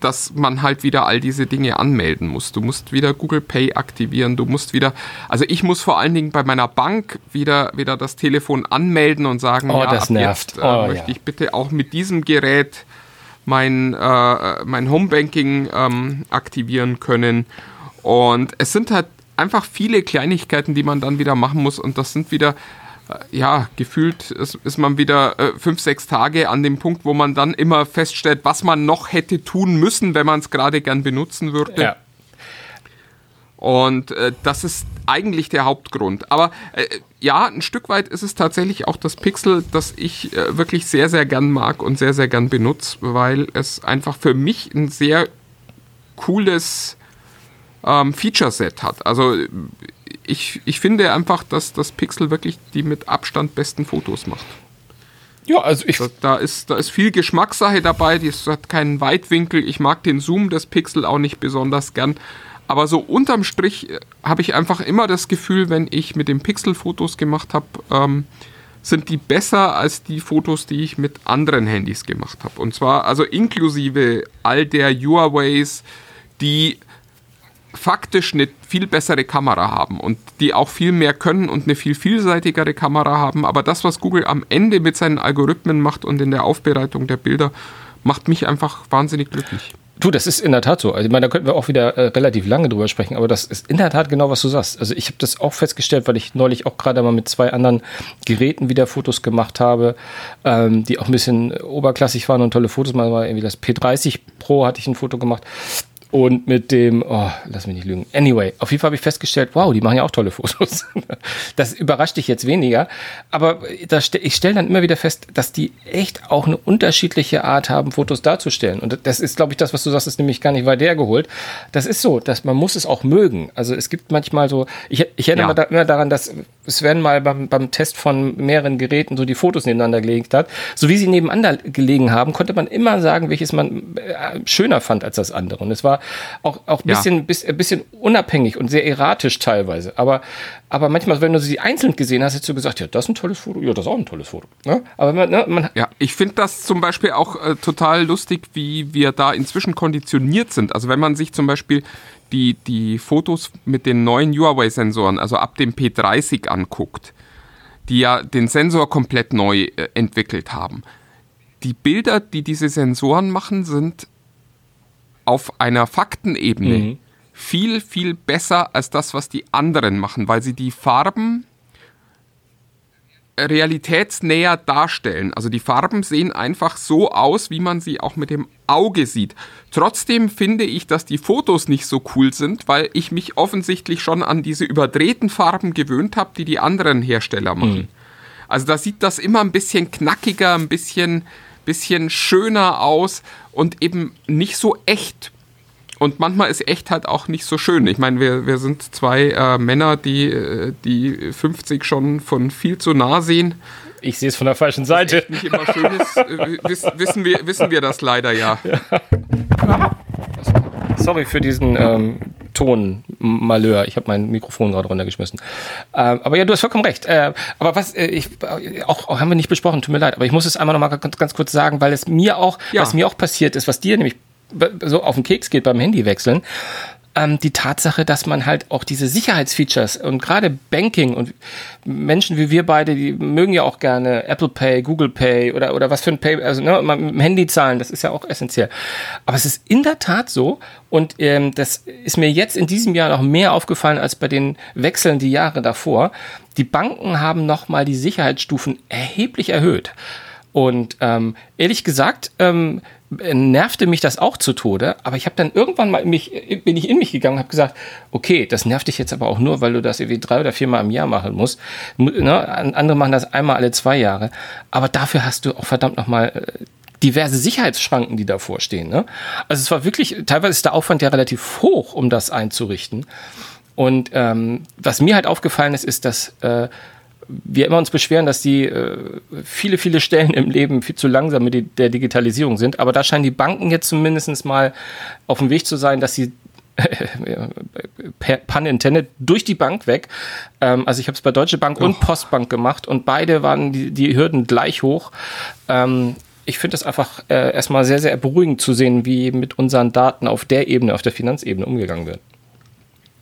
dass man halt wieder all diese Dinge anmelden muss. Du musst wieder Google Pay aktivieren, du musst wieder, also ich muss vor allen Dingen bei meiner Bank wieder, wieder das Telefon anmelden und sagen, Oh, ja, das ab nervt. jetzt äh, Oh, möchte ja. ich bitte auch mit diesem Gerät mein, äh, mein Homebanking ähm, aktivieren können. Und es sind halt einfach viele Kleinigkeiten, die man dann wieder machen muss. Und das sind wieder, ja, gefühlt ist, ist man wieder äh, fünf, sechs Tage an dem Punkt, wo man dann immer feststellt, was man noch hätte tun müssen, wenn man es gerade gern benutzen würde. Ja. Und äh, das ist eigentlich der Hauptgrund. Aber äh, ja, ein Stück weit ist es tatsächlich auch das Pixel, das ich äh, wirklich sehr, sehr gern mag und sehr, sehr gern benutze, weil es einfach für mich ein sehr cooles ähm, Feature-Set hat. Also ich, ich finde einfach, dass das Pixel wirklich die mit Abstand besten Fotos macht. Ja, also ich, Da, da, ist, da ist viel Geschmackssache dabei, die hat keinen Weitwinkel. Ich mag den Zoom des Pixel auch nicht besonders gern. Aber so unterm Strich äh, habe ich einfach immer das Gefühl, wenn ich mit dem Pixel Fotos gemacht habe, ähm, sind die besser als die Fotos, die ich mit anderen Handys gemacht habe. Und zwar also inklusive all der Huaweis, die faktisch eine viel bessere Kamera haben und die auch viel mehr können und eine viel vielseitigere Kamera haben. Aber das, was Google am Ende mit seinen Algorithmen macht und in der Aufbereitung der Bilder, macht mich einfach wahnsinnig glücklich. Du, das ist in der Tat so. Also, ich meine, da könnten wir auch wieder äh, relativ lange drüber sprechen, aber das ist in der Tat genau, was du sagst. Also, ich habe das auch festgestellt, weil ich neulich auch gerade mal mit zwei anderen Geräten wieder Fotos gemacht habe, ähm, die auch ein bisschen oberklassig waren und tolle Fotos. Mal war irgendwie das P30 Pro hatte ich ein Foto gemacht und mit dem, oh, lass mich nicht lügen. Anyway, auf jeden Fall habe ich festgestellt, wow, die machen ja auch tolle Fotos. Das überrascht dich jetzt weniger. Aber ich stelle dann immer wieder fest, dass die echt auch eine unterschiedliche Art haben, Fotos darzustellen. Und das ist, glaube ich, das, was du sagst, ist nämlich gar nicht weit hergeholt. Das ist so, dass man muss es auch mögen. Also es gibt manchmal so, ich, ich erinnere ja. immer daran, dass Sven mal beim, beim Test von mehreren Geräten so die Fotos nebeneinander gelegt hat. So wie sie nebeneinander gelegen haben, konnte man immer sagen, welches man äh, schöner fand als das andere. Und es war auch, auch ein bisschen, ja. bis, bisschen unabhängig und sehr erratisch teilweise. Aber, aber manchmal, wenn du sie einzeln gesehen hast, hättest du gesagt, ja, das ist ein tolles Foto, ja, das ist auch ein tolles Foto. Ne? Aber man, ne, man ja, ich finde das zum Beispiel auch äh, total lustig, wie wir da inzwischen konditioniert sind. Also wenn man sich zum Beispiel die, die Fotos mit den neuen Huawei-Sensoren, also ab dem P30 anguckt, die ja den Sensor komplett neu äh, entwickelt haben. Die Bilder, die diese Sensoren machen, sind auf einer Faktenebene mhm. viel, viel besser als das, was die anderen machen, weil sie die Farben realitätsnäher darstellen. Also die Farben sehen einfach so aus, wie man sie auch mit dem Auge sieht. Trotzdem finde ich, dass die Fotos nicht so cool sind, weil ich mich offensichtlich schon an diese überdrehten Farben gewöhnt habe, die die anderen Hersteller machen. Mhm. Also da sieht das immer ein bisschen knackiger, ein bisschen bisschen schöner aus und eben nicht so echt. Und manchmal ist echt halt auch nicht so schön. Ich meine, wir, wir sind zwei äh, Männer, die, äh, die 50 schon von viel zu nah sehen. Ich sehe es von der falschen Seite. Nicht immer schön ist, äh, wissen, wir, wissen wir das leider ja. ja. Sorry für diesen ähm, Tonmalheur. Ich habe mein Mikrofon gerade runtergeschmissen. Äh, aber ja, du hast vollkommen recht. Äh, aber was äh, ich auch, auch, haben wir nicht besprochen, tut mir leid, aber ich muss es einmal noch mal ganz, ganz kurz sagen, weil es mir auch, ja. was mir auch passiert ist, was dir nämlich so auf den Keks geht beim Handy wechseln ähm, die Tatsache, dass man halt auch diese Sicherheitsfeatures und gerade Banking und Menschen wie wir beide, die mögen ja auch gerne Apple Pay, Google Pay oder, oder was für ein Pay, also ne, mit dem Handy zahlen, das ist ja auch essentiell. Aber es ist in der Tat so und ähm, das ist mir jetzt in diesem Jahr noch mehr aufgefallen als bei den Wechseln die Jahre davor. Die Banken haben nochmal die Sicherheitsstufen erheblich erhöht. Und ähm, ehrlich gesagt, ähm, nervte mich das auch zu Tode, aber ich habe dann irgendwann mal mich, bin ich in mich gegangen und habe gesagt, okay, das nervt dich jetzt aber auch nur, weil du das irgendwie drei oder viermal im Jahr machen musst. Ne? Andere machen das einmal alle zwei Jahre, aber dafür hast du auch verdammt nochmal äh, diverse Sicherheitsschranken, die davor stehen. Ne? Also es war wirklich, teilweise ist der Aufwand ja relativ hoch, um das einzurichten. Und ähm, was mir halt aufgefallen ist, ist, dass äh, wir immer uns beschweren, dass die äh, viele, viele Stellen im Leben viel zu langsam mit der Digitalisierung sind. Aber da scheinen die Banken jetzt zumindest mal auf dem Weg zu sein, dass sie pun intended, durch die Bank weg. Ähm, also ich habe es bei Deutsche Bank oh. und Postbank gemacht und beide waren die, die Hürden gleich hoch. Ähm, ich finde es einfach äh, erstmal sehr, sehr beruhigend zu sehen, wie mit unseren Daten auf der Ebene, auf der Finanzebene umgegangen wird.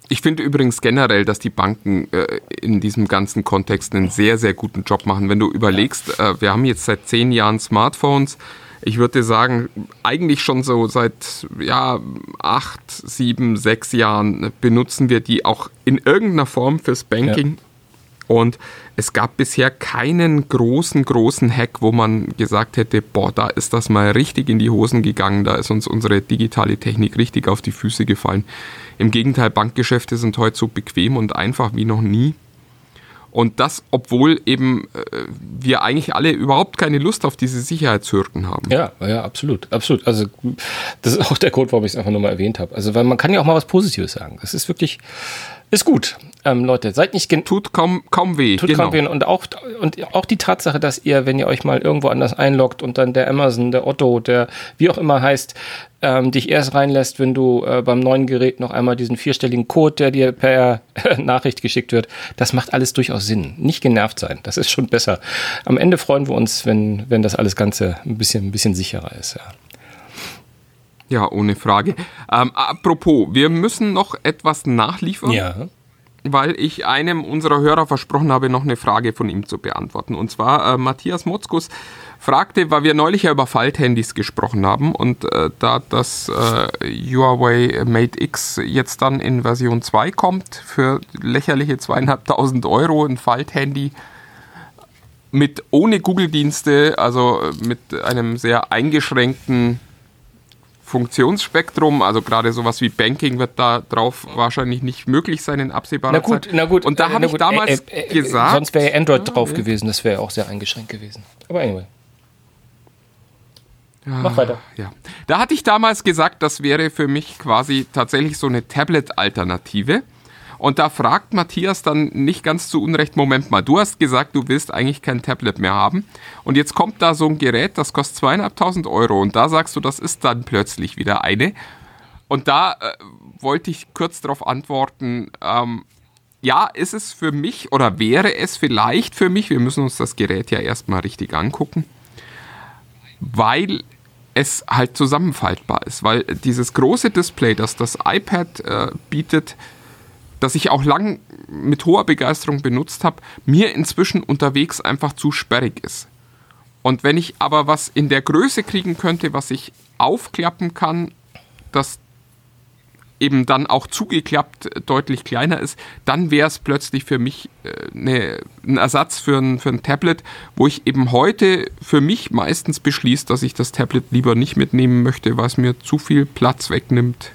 Ich finde übrigens generell, dass die Banken äh, in diesem ganzen Kontext einen sehr, sehr guten Job machen. Wenn du überlegst, äh, wir haben jetzt seit zehn Jahren Smartphones. Ich würde sagen, eigentlich schon so seit ja, acht, sieben, sechs Jahren benutzen wir die auch in irgendeiner Form fürs Banking. Ja. Und es gab bisher keinen großen, großen Hack, wo man gesagt hätte, boah, da ist das mal richtig in die Hosen gegangen, da ist uns unsere digitale Technik richtig auf die Füße gefallen. Im Gegenteil, Bankgeschäfte sind heute so bequem und einfach wie noch nie. Und das, obwohl eben äh, wir eigentlich alle überhaupt keine Lust auf diese Sicherheitshürden haben. Ja, ja, absolut, absolut. Also das ist auch der Grund, warum ich es einfach nur mal erwähnt habe. Also weil man kann ja auch mal was Positives sagen. Das ist wirklich, ist gut. Ähm, Leute, seid nicht Tut kaum, kaum weh. Tut genau. kaum weh. Und auch, und auch die Tatsache, dass ihr, wenn ihr euch mal irgendwo anders einloggt und dann der Amazon, der Otto, der wie auch immer heißt, ähm, dich erst reinlässt, wenn du äh, beim neuen Gerät noch einmal diesen vierstelligen Code, der dir per äh, Nachricht geschickt wird, das macht alles durchaus Sinn. Nicht genervt sein, das ist schon besser. Am Ende freuen wir uns, wenn, wenn das alles Ganze ein bisschen, ein bisschen sicherer ist. Ja. Ja, ohne Frage. Ähm, apropos, wir müssen noch etwas nachliefern. Ja. weil ich einem unserer Hörer versprochen habe, noch eine Frage von ihm zu beantworten. Und zwar äh, Matthias Motzkus fragte, weil wir neulich ja über Falthandys gesprochen haben und äh, da das äh, Huawei Mate X jetzt dann in Version 2 kommt, für lächerliche zweieinhalbtausend Euro ein Falthandy mit ohne Google-Dienste, also äh, mit einem sehr eingeschränkten Funktionsspektrum, also gerade sowas wie Banking wird da drauf wahrscheinlich nicht möglich sein in absehbarer Na gut, Zeit. na gut. Und da äh, habe ich gut, damals äh, äh, gesagt, Sonst wäre Android drauf ja. gewesen, das wäre auch sehr eingeschränkt gewesen. Aber anyway. Mach weiter. Ja. Da hatte ich damals gesagt, das wäre für mich quasi tatsächlich so eine Tablet-Alternative. Und da fragt Matthias dann nicht ganz zu Unrecht, Moment mal, du hast gesagt, du willst eigentlich kein Tablet mehr haben. Und jetzt kommt da so ein Gerät, das kostet zweieinhalbtausend Euro. Und da sagst du, das ist dann plötzlich wieder eine. Und da äh, wollte ich kurz darauf antworten, ähm, ja, ist es für mich oder wäre es vielleicht für mich, wir müssen uns das Gerät ja erstmal richtig angucken, weil es halt zusammenfaltbar ist, weil dieses große Display, das das iPad äh, bietet, das ich auch lang mit hoher Begeisterung benutzt habe, mir inzwischen unterwegs einfach zu sperrig ist. Und wenn ich aber was in der Größe kriegen könnte, was ich aufklappen kann, das eben dann auch zugeklappt deutlich kleiner ist, dann wäre es plötzlich für mich äh, ne, ein Ersatz für ein, für ein Tablet, wo ich eben heute für mich meistens beschließe, dass ich das Tablet lieber nicht mitnehmen möchte, weil es mir zu viel Platz wegnimmt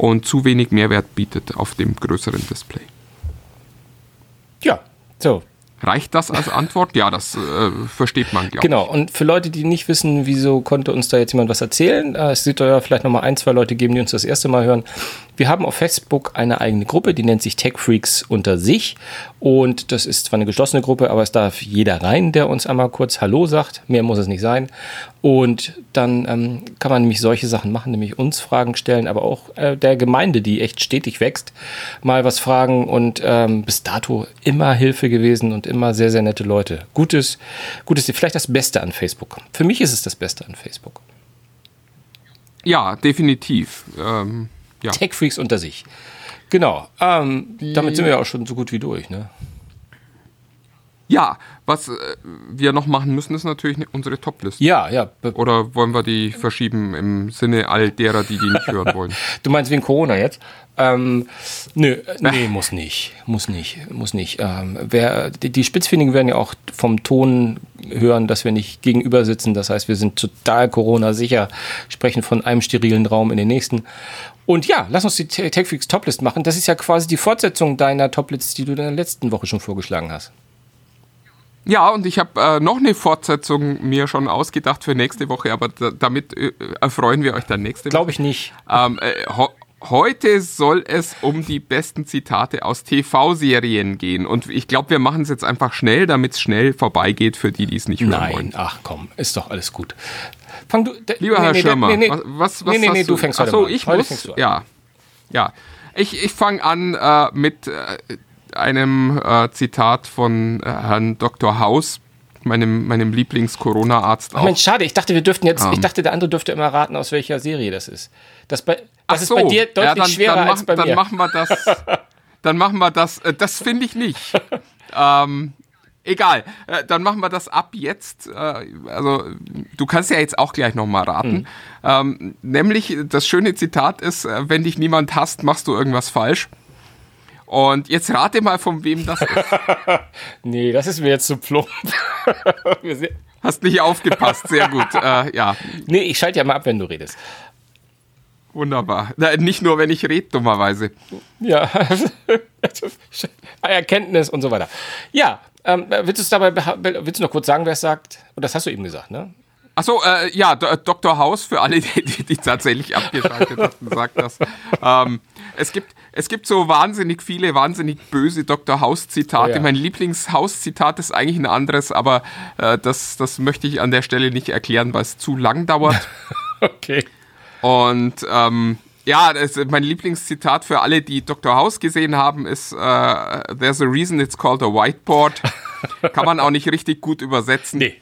und zu wenig Mehrwert bietet auf dem größeren Display. Ja, so. Reicht das als Antwort? Ja, das äh, versteht man, glaube Genau, und für Leute, die nicht wissen, wieso konnte uns da jetzt jemand was erzählen, äh, es wird ja vielleicht nochmal ein, zwei Leute geben, die uns das erste Mal hören. Wir haben auf Facebook eine eigene Gruppe, die nennt sich Tech Freaks unter sich. Und das ist zwar eine geschlossene Gruppe, aber es darf jeder rein, der uns einmal kurz Hallo sagt. Mehr muss es nicht sein. Und dann ähm, kann man nämlich solche Sachen machen, nämlich uns Fragen stellen, aber auch äh, der Gemeinde, die echt stetig wächst, mal was fragen. Und ähm, bis dato immer Hilfe gewesen und immer sehr, sehr nette Leute. Gutes, gutes, vielleicht das Beste an Facebook. Für mich ist es das Beste an Facebook. Ja, definitiv. Ähm, ja. Tech Freaks unter sich. Genau. Ähm, damit sind wir ja auch schon so gut wie durch. Ne? ja, was äh, wir noch machen müssen, ist natürlich ne- unsere Topliste. Ja, ja. Oder wollen wir die verschieben im Sinne all derer, die die nicht hören wollen? Du meinst wegen Corona jetzt? Ähm, nö, äh, nee, muss nicht. Muss nicht. Muss nicht. Ähm, wer, die, die Spitzfindigen werden ja auch vom Ton hören, dass wir nicht gegenüber sitzen. Das heißt, wir sind total Corona-sicher, sprechen von einem sterilen Raum in den nächsten. Und ja, lass uns die Te- TechFreaks Toplist machen. Das ist ja quasi die Fortsetzung deiner Toplist, die du in der letzten Woche schon vorgeschlagen hast. Ja, und ich habe äh, noch eine Fortsetzung mir schon ausgedacht für nächste Woche, aber da, damit äh, erfreuen wir euch dann nächste Woche. Glaube ich nicht. Ähm, äh, ho heute soll es um die besten Zitate aus TV-Serien gehen. Und ich glaube, wir machen es jetzt einfach schnell, damit es schnell vorbeigeht für die, die es nicht hören Nein, wollen. ach komm, ist doch alles gut. Fang du. Lieber Herr nee, Schirmer, nee, nee, was, was, was nee, nee, nee, du fängst heute Achso, ich Heute muss. fängst du an. Ja, ja. Ich, ich fange an äh, mit äh, einem äh, Zitat von äh, Herrn Dr. Haus, meinem, meinem Lieblings-Corona-Arzt. Ach Mensch, schade, ich dachte, wir dürften jetzt, ich Ähm. dachte, der andere dürfte immer raten, aus welcher Serie das ist. Das, bei, das Ach ist so, bei dir deutlich ja, dann, schwerer dann als mach- bei dann mir. machen wir das. Dann machen wir das. Äh, das finde ich nicht. ähm, egal. Äh, dann machen wir das ab jetzt. Äh, also du kannst ja jetzt auch gleich noch mal raten. Hm. Ähm, nämlich das schöne Zitat ist: Wenn dich niemand hasst, machst du irgendwas falsch. Und jetzt rate mal, von wem das ist. nee, das ist mir jetzt zu plump. Wir se- Hast nicht aufgepasst. Sehr gut. Äh, ja, nee, ich schalte ja mal ab, wenn du redest. wunderbar. Na, nicht nur, wenn ich rede, dummerweise. Ja, Erkenntnis und so weiter. Ja, ähm, willst du dabei, willst du noch kurz sagen, wer es sagt? Und das hast du eben gesagt, ne? Achso, äh, ja, D Dr. Haus, für alle, die, die, die tatsächlich abgeschaltet hatten, sagt das. Ähm, es, gibt, es gibt so wahnsinnig viele, wahnsinnig böse Dr. Haus-Zitate. Oh ja. Mein Lieblingshaus-Zitat ist eigentlich ein anderes, aber äh, das, das möchte ich an der Stelle nicht erklären, weil es zu lang dauert. Okay. Und ähm, ja, das, mein Lieblingszitat für alle, die Dr. House gesehen haben, ist äh, There's a reason it's called a whiteboard. Kann man auch nicht richtig gut übersetzen. Nee.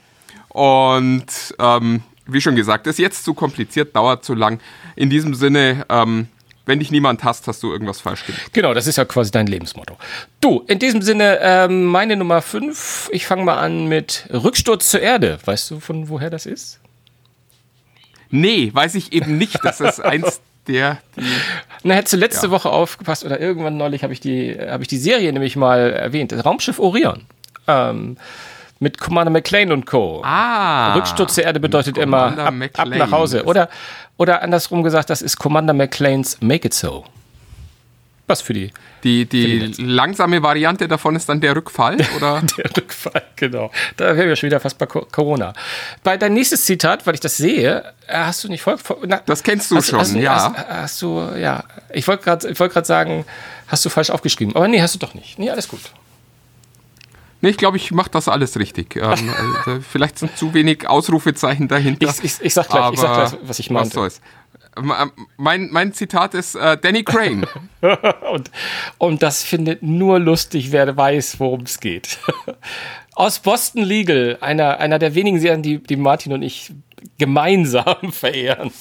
Und ähm, wie schon gesagt, ist jetzt zu kompliziert, dauert zu lang. In diesem Sinne, ähm, wenn dich niemand hasst, hast du irgendwas falsch gemacht. Genau, das ist ja quasi dein Lebensmotto. Du, in diesem Sinne, ähm, meine Nummer 5, ich fange mal an mit Rücksturz zur Erde. Weißt du, von woher das ist? Nee, weiß ich eben nicht. Das ist eins der. Die Na, hättest du letzte Ja. Woche aufgepasst oder irgendwann neulich habe ich, die, hab ich die Serie nämlich mal erwähnt. Raumschiff Orion. Ähm, mit Commander McLean und Co. ah, Rücksturz zur Erde bedeutet immer ab, ab nach Hause. Oder, oder andersrum gesagt, das ist Commander McLeans Make It So. Was für die Die, die Für die langsame Variante davon ist dann der Rückfall, oder? Der Rückfall, genau. Da wären wir schon wieder fast bei Co- Corona. Bei dein nächstes Zitat, weil ich das sehe, äh, hast du nicht voll. na, Das kennst du schon, hast, ja. Hast, hast du, ja. Ich wollte gerade wollt sagen, hast du falsch aufgeschrieben. Aber nee, hast du doch nicht. Nee, alles gut. Nee, ich glaube, ich mache das alles richtig. Ähm, also, vielleicht sind zu wenig Ausrufezeichen dahinter. Ich, ich, ich, sag gleich, ich sag gleich, was ich Was meinte. soll's. Ähm, ähm, Mein, mein Zitat ist äh, Danny Crane. und, und das findet nur lustig, wer weiß, worum es geht. Aus Boston Legal, einer, einer der wenigen Serien, die, die Martin und ich gemeinsam verehren.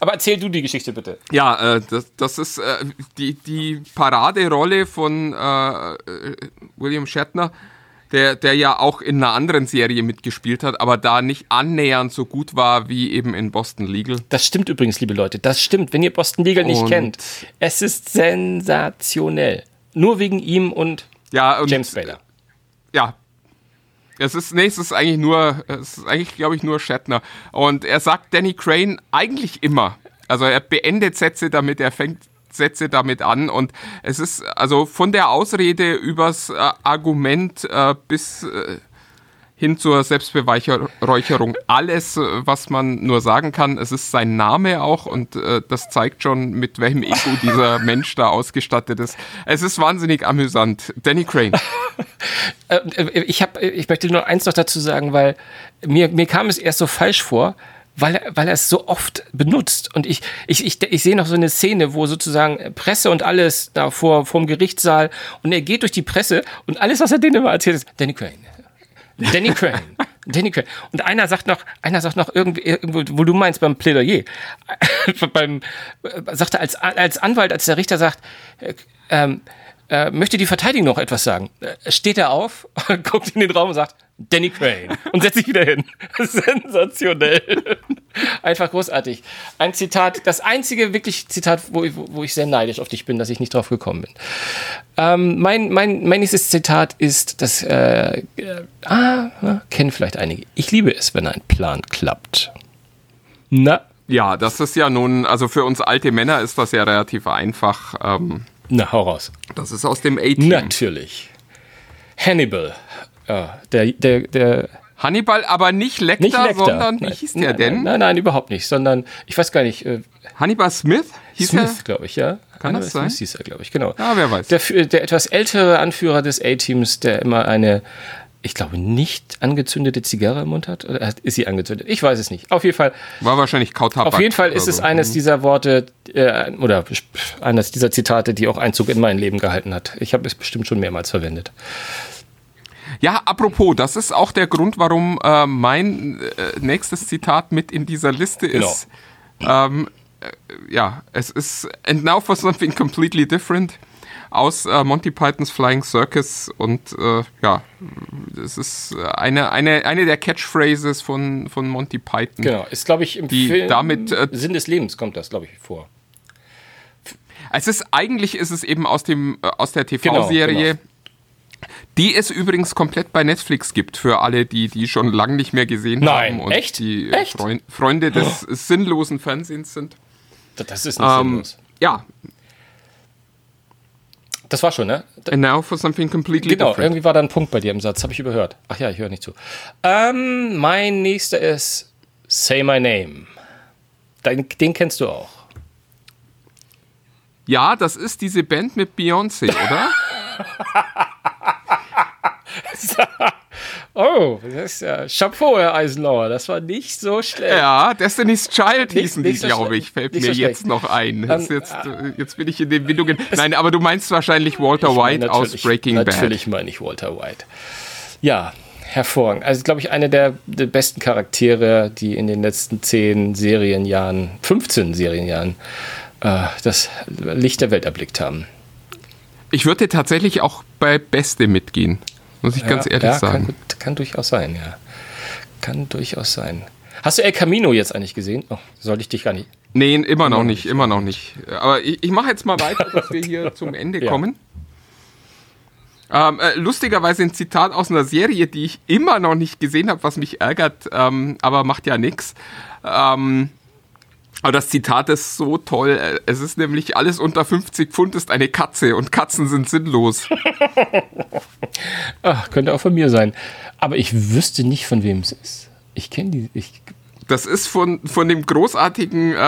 Aber erzähl du die Geschichte bitte. Ja, äh, das, das ist äh, die, die Paraderolle von äh, äh, William Shatner, der, der ja auch in einer anderen Serie mitgespielt hat, aber da nicht annähernd so gut war wie eben in Boston Legal. Das stimmt übrigens, liebe Leute. Das stimmt. Wenn ihr Boston Legal nicht Und- kennt, es ist sensationell. Nur wegen ihm und Ja, und, James Bader. Ja. Es ist, nee, es ist eigentlich nur, es ist eigentlich, glaube ich, nur Shatner. Und er sagt Danny Crane eigentlich immer. Also er beendet Sätze damit, er fängt Sätze damit an. Und es ist also von der Ausrede übers äh, Argument äh, bis äh, hin zur Selbstbeweihräucherung alles, äh, was man nur sagen kann. Es ist sein Name auch und äh, das zeigt schon, mit welchem Ego dieser Mensch da ausgestattet ist. Es ist wahnsinnig amüsant. Danny Crane. Äh, äh, ich, hab, ich möchte nur eins noch dazu sagen, weil mir, mir kam es erst so falsch vor, weil, er- weil er es so oft benutzt. Und ich, ich, ich, ich sehe noch so eine Szene, wo sozusagen Presse und alles da vor, vor dem Gerichtssaal und er geht durch die Presse und alles, was er denen immer erzählt, ist Danny Crane. Danny Crane. Danny Crane. Und einer sagt noch, einer sagt noch irgendwie, irgendwo, wo du meinst beim Plädoyer, beim, äh, sagt er als, als Anwalt, als der Richter sagt, äh, ähm, äh, möchte die Verteidigung noch etwas sagen? Äh, steht er auf, guckt in den Raum und sagt, Danny Crane und setzt sich wieder hin. Sensationell. Einfach großartig. Ein Zitat, das einzige wirklich Zitat, wo ich, wo ich sehr neidisch auf dich bin, dass ich nicht drauf gekommen bin. Ähm, mein, mein, mein nächstes Zitat ist, das äh, äh, ah, na, kennen vielleicht einige. Ich liebe es, wenn ein Plan klappt. Na, Ja, das ist ja nun, also für uns alte Männer ist das ja relativ einfach. Ähm, na, hau raus. das ist aus dem A-Team. Natürlich. Hannibal. Ja, der, der, der, Hannibal, aber nicht Lecter, nicht Lecter. sondern wie Nein, hieß der nein, denn? Nein, nein, nein, überhaupt nicht, sondern ich weiß gar nicht, äh, Hannibal Smith? Hieß Smith, glaube ich, ja. Kann Hannibal das sein? Smith hieß er, glaube ich, genau. Ja, wer weiß. Der, der etwas ältere Anführer des A-Teams, der immer eine, ich glaube, nicht angezündete Zigarre im Mund hat. Oder ist sie angezündet? Ich weiß es nicht. Auf jeden Fall? War wahrscheinlich Kautabak. auf jeden Fall ist es so. eines dieser Worte äh, oder eines dieser Zitate, die auch Einzug in mein Leben gehalten hat. Ich habe es bestimmt schon mehrmals verwendet. Ja, apropos, das ist auch der Grund, warum äh, mein äh, nächstes Zitat mit in dieser Liste Genau. ist. Ähm, äh, ja, es ist And Now for Something Completely Different aus äh, Monty Pythons Flying Circus und äh, ja, es ist eine, eine, eine der Catchphrases von, von Monty Python. Genau, ist, glaube ich, im Die Film damit, äh, Sinn des Lebens kommt das, glaube ich, vor. Es ist eigentlich ist es eben aus dem äh, aus der Genau, TV-Serie, genau. Die es übrigens komplett bei Netflix gibt für alle, die die schon lange nicht mehr gesehen Nein, haben und echt? die äh, Echt? Freund, Freunde des sinnlosen Fernsehens sind. Das- Das ist nicht Ähm, sinnlos. ja, Das war schon, ne? and now for something completely Genau, different. irgendwie war da ein Punkt bei dir im Satz, habe ich überhört. Ach ja, ich höre nicht zu. Ähm, mein nächster ist Say My Name. Den, den kennst du auch. Ja, das ist diese Band mit Beyoncé, oder? Oh, das ist ja Chapeau, Herr Eisenhower. Das war nicht so schlecht. ja, Destiny's Child Nicht- hießen die, nicht so glaube ich. Fällt Nicht mir so jetzt noch ein. Ähm, jetzt, äh, jetzt bin ich in den Windungen. Nein, aber du meinst wahrscheinlich Walter White aus Natürlich- Breaking Bad. Natürlich meine ich Walter White. Ja, hervorragend. Also, glaube ich, eine der, der, besten Charaktere, die in den letzten zehn Serienjahren, 15 Serienjahren, äh, das Licht der Welt erblickt haben. Ich würde tatsächlich auch bei Beste mitgehen, muss ich ja, ganz ehrlich ja, sagen. Kann, kann durchaus sein, ja. Kann durchaus sein. Hast du El Camino jetzt eigentlich gesehen? Oh, sollte ich dich gar nicht. Nee, immer noch nicht, immer noch nicht. Aber ich, ich mache jetzt mal weiter, dass wir hier zum Ende ja. kommen. Ähm, äh, lustigerweise ein Zitat aus einer Serie, die ich immer noch nicht gesehen habe, was mich ärgert, ähm, aber macht ja nichts. Ähm, aber das Zitat ist so toll. Äh, es ist nämlich alles unter 50 Pfund ist eine Katze und Katzen sind sinnlos. Ach, könnte auch von mir sein. Aber ich wüsste nicht, von wem es ist. Ich kenne die. Ich das ist von, von dem großartigen äh,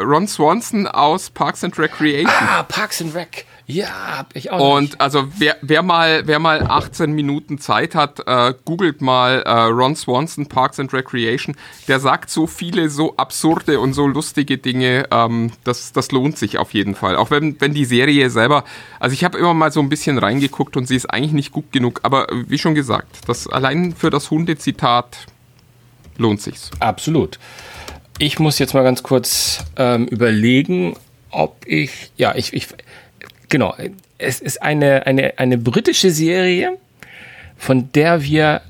Ron Swanson aus Parks and Recreation. Ah, Parks and Rec. Ja, hab ich auch. Und nicht. also wer, wer, mal, wer mal 18 Minuten Zeit hat, äh, googelt mal äh, Ron Swanson Parks and Recreation. Der sagt so viele so absurde und so lustige Dinge. Ähm, das, das lohnt sich auf jeden Fall. Auch wenn, wenn die Serie selber, also ich habe immer mal so ein bisschen reingeguckt und sie ist eigentlich nicht gut genug. Aber wie schon gesagt, das allein für das Hundezitat lohnt sich's. Absolut. Ich muss jetzt mal ganz kurz ähm, überlegen, ob ich, ja, ich, ich, genau, es ist eine, eine, eine britische Serie, von der wir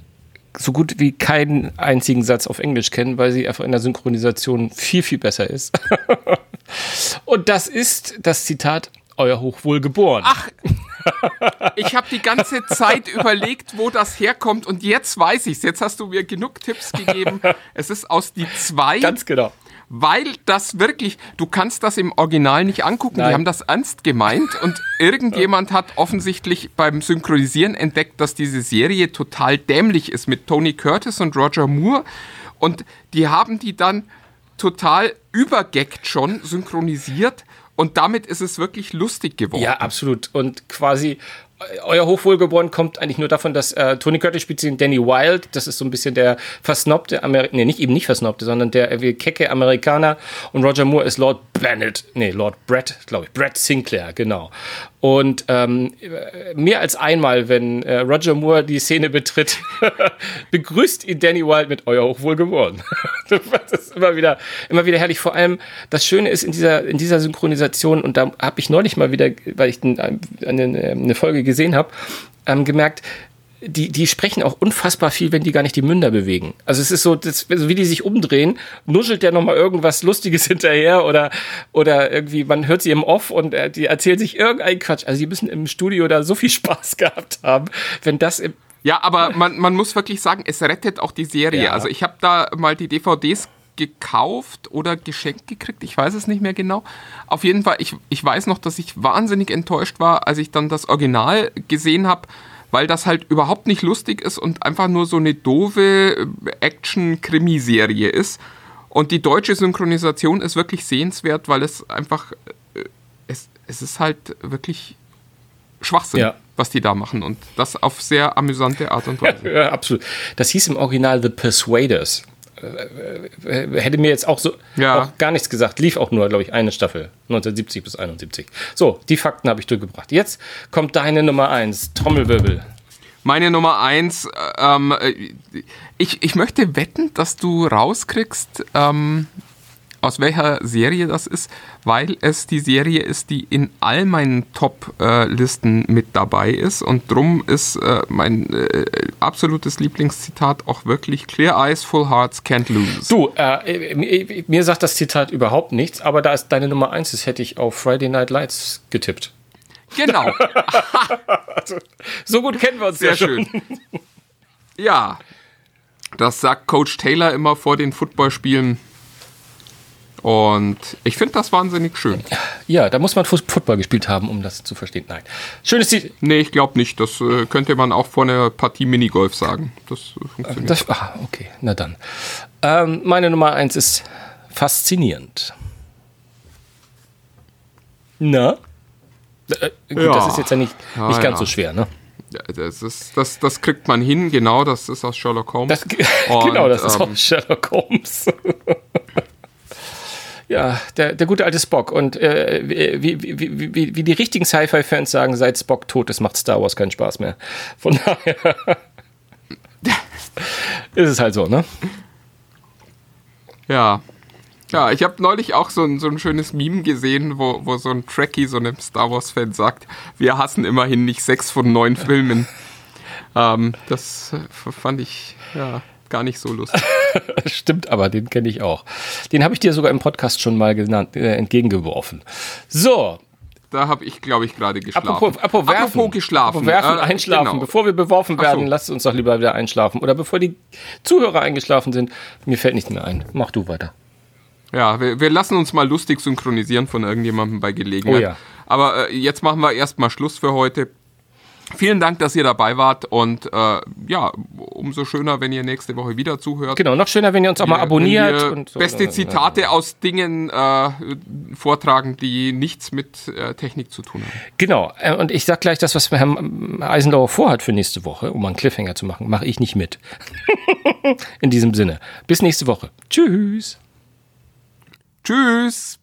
so gut wie keinen einzigen Satz auf Englisch kennen, weil sie einfach in der Synchronisation viel, viel besser ist. Und das ist das Zitat, Euer Hochwohl geboren. Ach, ich habe die ganze Zeit überlegt, wo das herkommt und jetzt weiß ich es. Jetzt hast du mir genug Tipps gegeben. Es ist aus die zwei. Ganz genau. Weil das wirklich, du kannst das im Original nicht angucken. Nein. Die haben das ernst gemeint und irgendjemand hat offensichtlich beim Synchronisieren entdeckt, dass diese Serie total dämlich ist mit Tony Curtis und Roger Moore und die haben die dann total übergeckt schon synchronisiert und damit ist es wirklich lustig geworden. Ja, absolut. Und quasi euer Hochwohlgeboren kommt eigentlich nur davon, dass äh, Tony Curtis spielt den Danny Wild. Das ist so ein bisschen der versnobte Amerikaner, nee, nicht eben nicht versnobte, sondern der äh, kecke Amerikaner. Und Roger Moore ist Lord Bennett, nee, Lord Brett, glaube ich, Brett Sinclair, genau. Und ähm, mehr als einmal, wenn äh, Roger Moore die Szene betritt, begrüßt ihn Danny Wild mit Euer Hochwohlgeboren. das ist immer wieder, immer wieder herrlich. Vor allem, das Schöne ist in dieser, in dieser Synchronisation, und da habe ich neulich mal wieder, weil ich eine, eine Folge gesehen gesehen habe, ähm, gemerkt, die, die sprechen auch unfassbar viel, wenn die gar nicht die Münder bewegen. Also es ist so, das, also wie die sich umdrehen, nuschelt der nochmal irgendwas Lustiges hinterher oder, oder irgendwie, man hört sie im Off und äh, die erzählen sich irgendeinen Quatsch. Also die müssen im Studio da so viel Spaß gehabt haben, wenn das im ja, aber man, man muss wirklich sagen, es rettet auch die Serie. Ja. Also ich habe da mal die DVDs gekauft oder geschenkt gekriegt, ich weiß es nicht mehr genau. Auf jeden Fall, ich, ich weiß noch, dass ich wahnsinnig enttäuscht war, als ich dann das Original gesehen habe, weil das halt überhaupt nicht lustig ist und einfach nur so eine doofe Action-Krimiserie ist. Und die deutsche Synchronisation ist wirklich sehenswert, weil es einfach, äh, es, es ist halt wirklich Schwachsinn, ja. was die da machen. Und das auf sehr amüsante Art und Weise. Ja, absolut. Das hieß im Original The Persuaders. Äh, äh, hätte mir jetzt auch so ja. auch gar nichts gesagt. Lief auch nur, glaube ich, eine Staffel. 1970 bis 71. So, die Fakten habe ich durchgebracht. Jetzt kommt deine Nummer 1, Trommelwirbel. Meine Nummer 1, ähm, äh, ich, ich möchte wetten, dass du rauskriegst, ähm, aus welcher Serie das ist, weil es die Serie ist, die in all meinen Top-Listen mit dabei ist. Und drum ist äh, mein äh, absolutes Lieblingszitat auch wirklich Clear Eyes, Full Hearts, Can't Lose. Du, äh, mir sagt das Zitat überhaupt nichts, aber da es deine Nummer 1 ist, hätte ich auf Friday Night Lights getippt. Genau. so gut kennen wir uns Sehr ja schön. Ja, das sagt Coach Taylor immer vor den Footballspielen. Und ich finde das wahnsinnig schön. Ja, da muss man Football gespielt haben, um das zu verstehen. Nein. Schönes Ziel. Nee, ich glaube nicht. Das äh, könnte man auch vor einer Partie Minigolf sagen. Das äh, funktioniert. Das, ah, okay, na dann. Ähm, meine Nummer eins ist faszinierend. Na? Äh, gut, ja. das ist jetzt ja nicht, nicht ja, ganz ja. so schwer, ne? Ja, das, ist, das, das kriegt man hin, genau, das ist aus Sherlock Holmes. Das, genau, das ist ähm, aus Sherlock Holmes. Ja, der, der gute alte Spock. Und äh, wie, wie, wie, wie die richtigen Sci-Fi-Fans sagen, seit Spock tot ist, macht Star Wars keinen Spaß mehr. Von daher. ist es halt so, ne? Ja. Ja, ich habe neulich auch so ein, so ein schönes Meme gesehen, wo, wo so ein Trekkie, so einem Star Wars-Fan sagt, wir hassen immerhin nicht sechs von neun Filmen. ähm, das äh, fand ich ja gar nicht so lustig. Stimmt, aber den kenne ich auch. Den habe ich dir sogar im Podcast schon mal genannt, äh, entgegengeworfen. So, Da habe ich, glaube ich, gerade geschlafen. Apropos, apropos werfen. Apropos geschlafen. Apropos werfen, Äh, einschlafen. genau. Bevor wir beworfen Ach so. werden, lasst uns doch lieber wieder einschlafen. Oder bevor die Zuhörer eingeschlafen sind. Mir fällt nichts mehr ein. Mach du weiter. Ja, wir, wir lassen uns mal lustig synchronisieren von irgendjemandem bei Gelegenheit. Oh ja. Aber äh, jetzt machen wir erstmal Schluss für heute. Vielen Dank, dass ihr dabei wart und äh, ja, umso schöner, wenn ihr nächste Woche wieder zuhört. Genau, noch schöner, wenn ihr uns auch mal abonniert. und so. beste Zitate aus Dingen äh, vortragen, die nichts mit äh, Technik zu tun haben. Genau, äh, und ich sag gleich das, was Herr Eisenlauer vorhat für nächste Woche, um einen Cliffhanger zu machen, mache ich nicht mit. In diesem Sinne. Bis nächste Woche. Tschüss. Tschüss!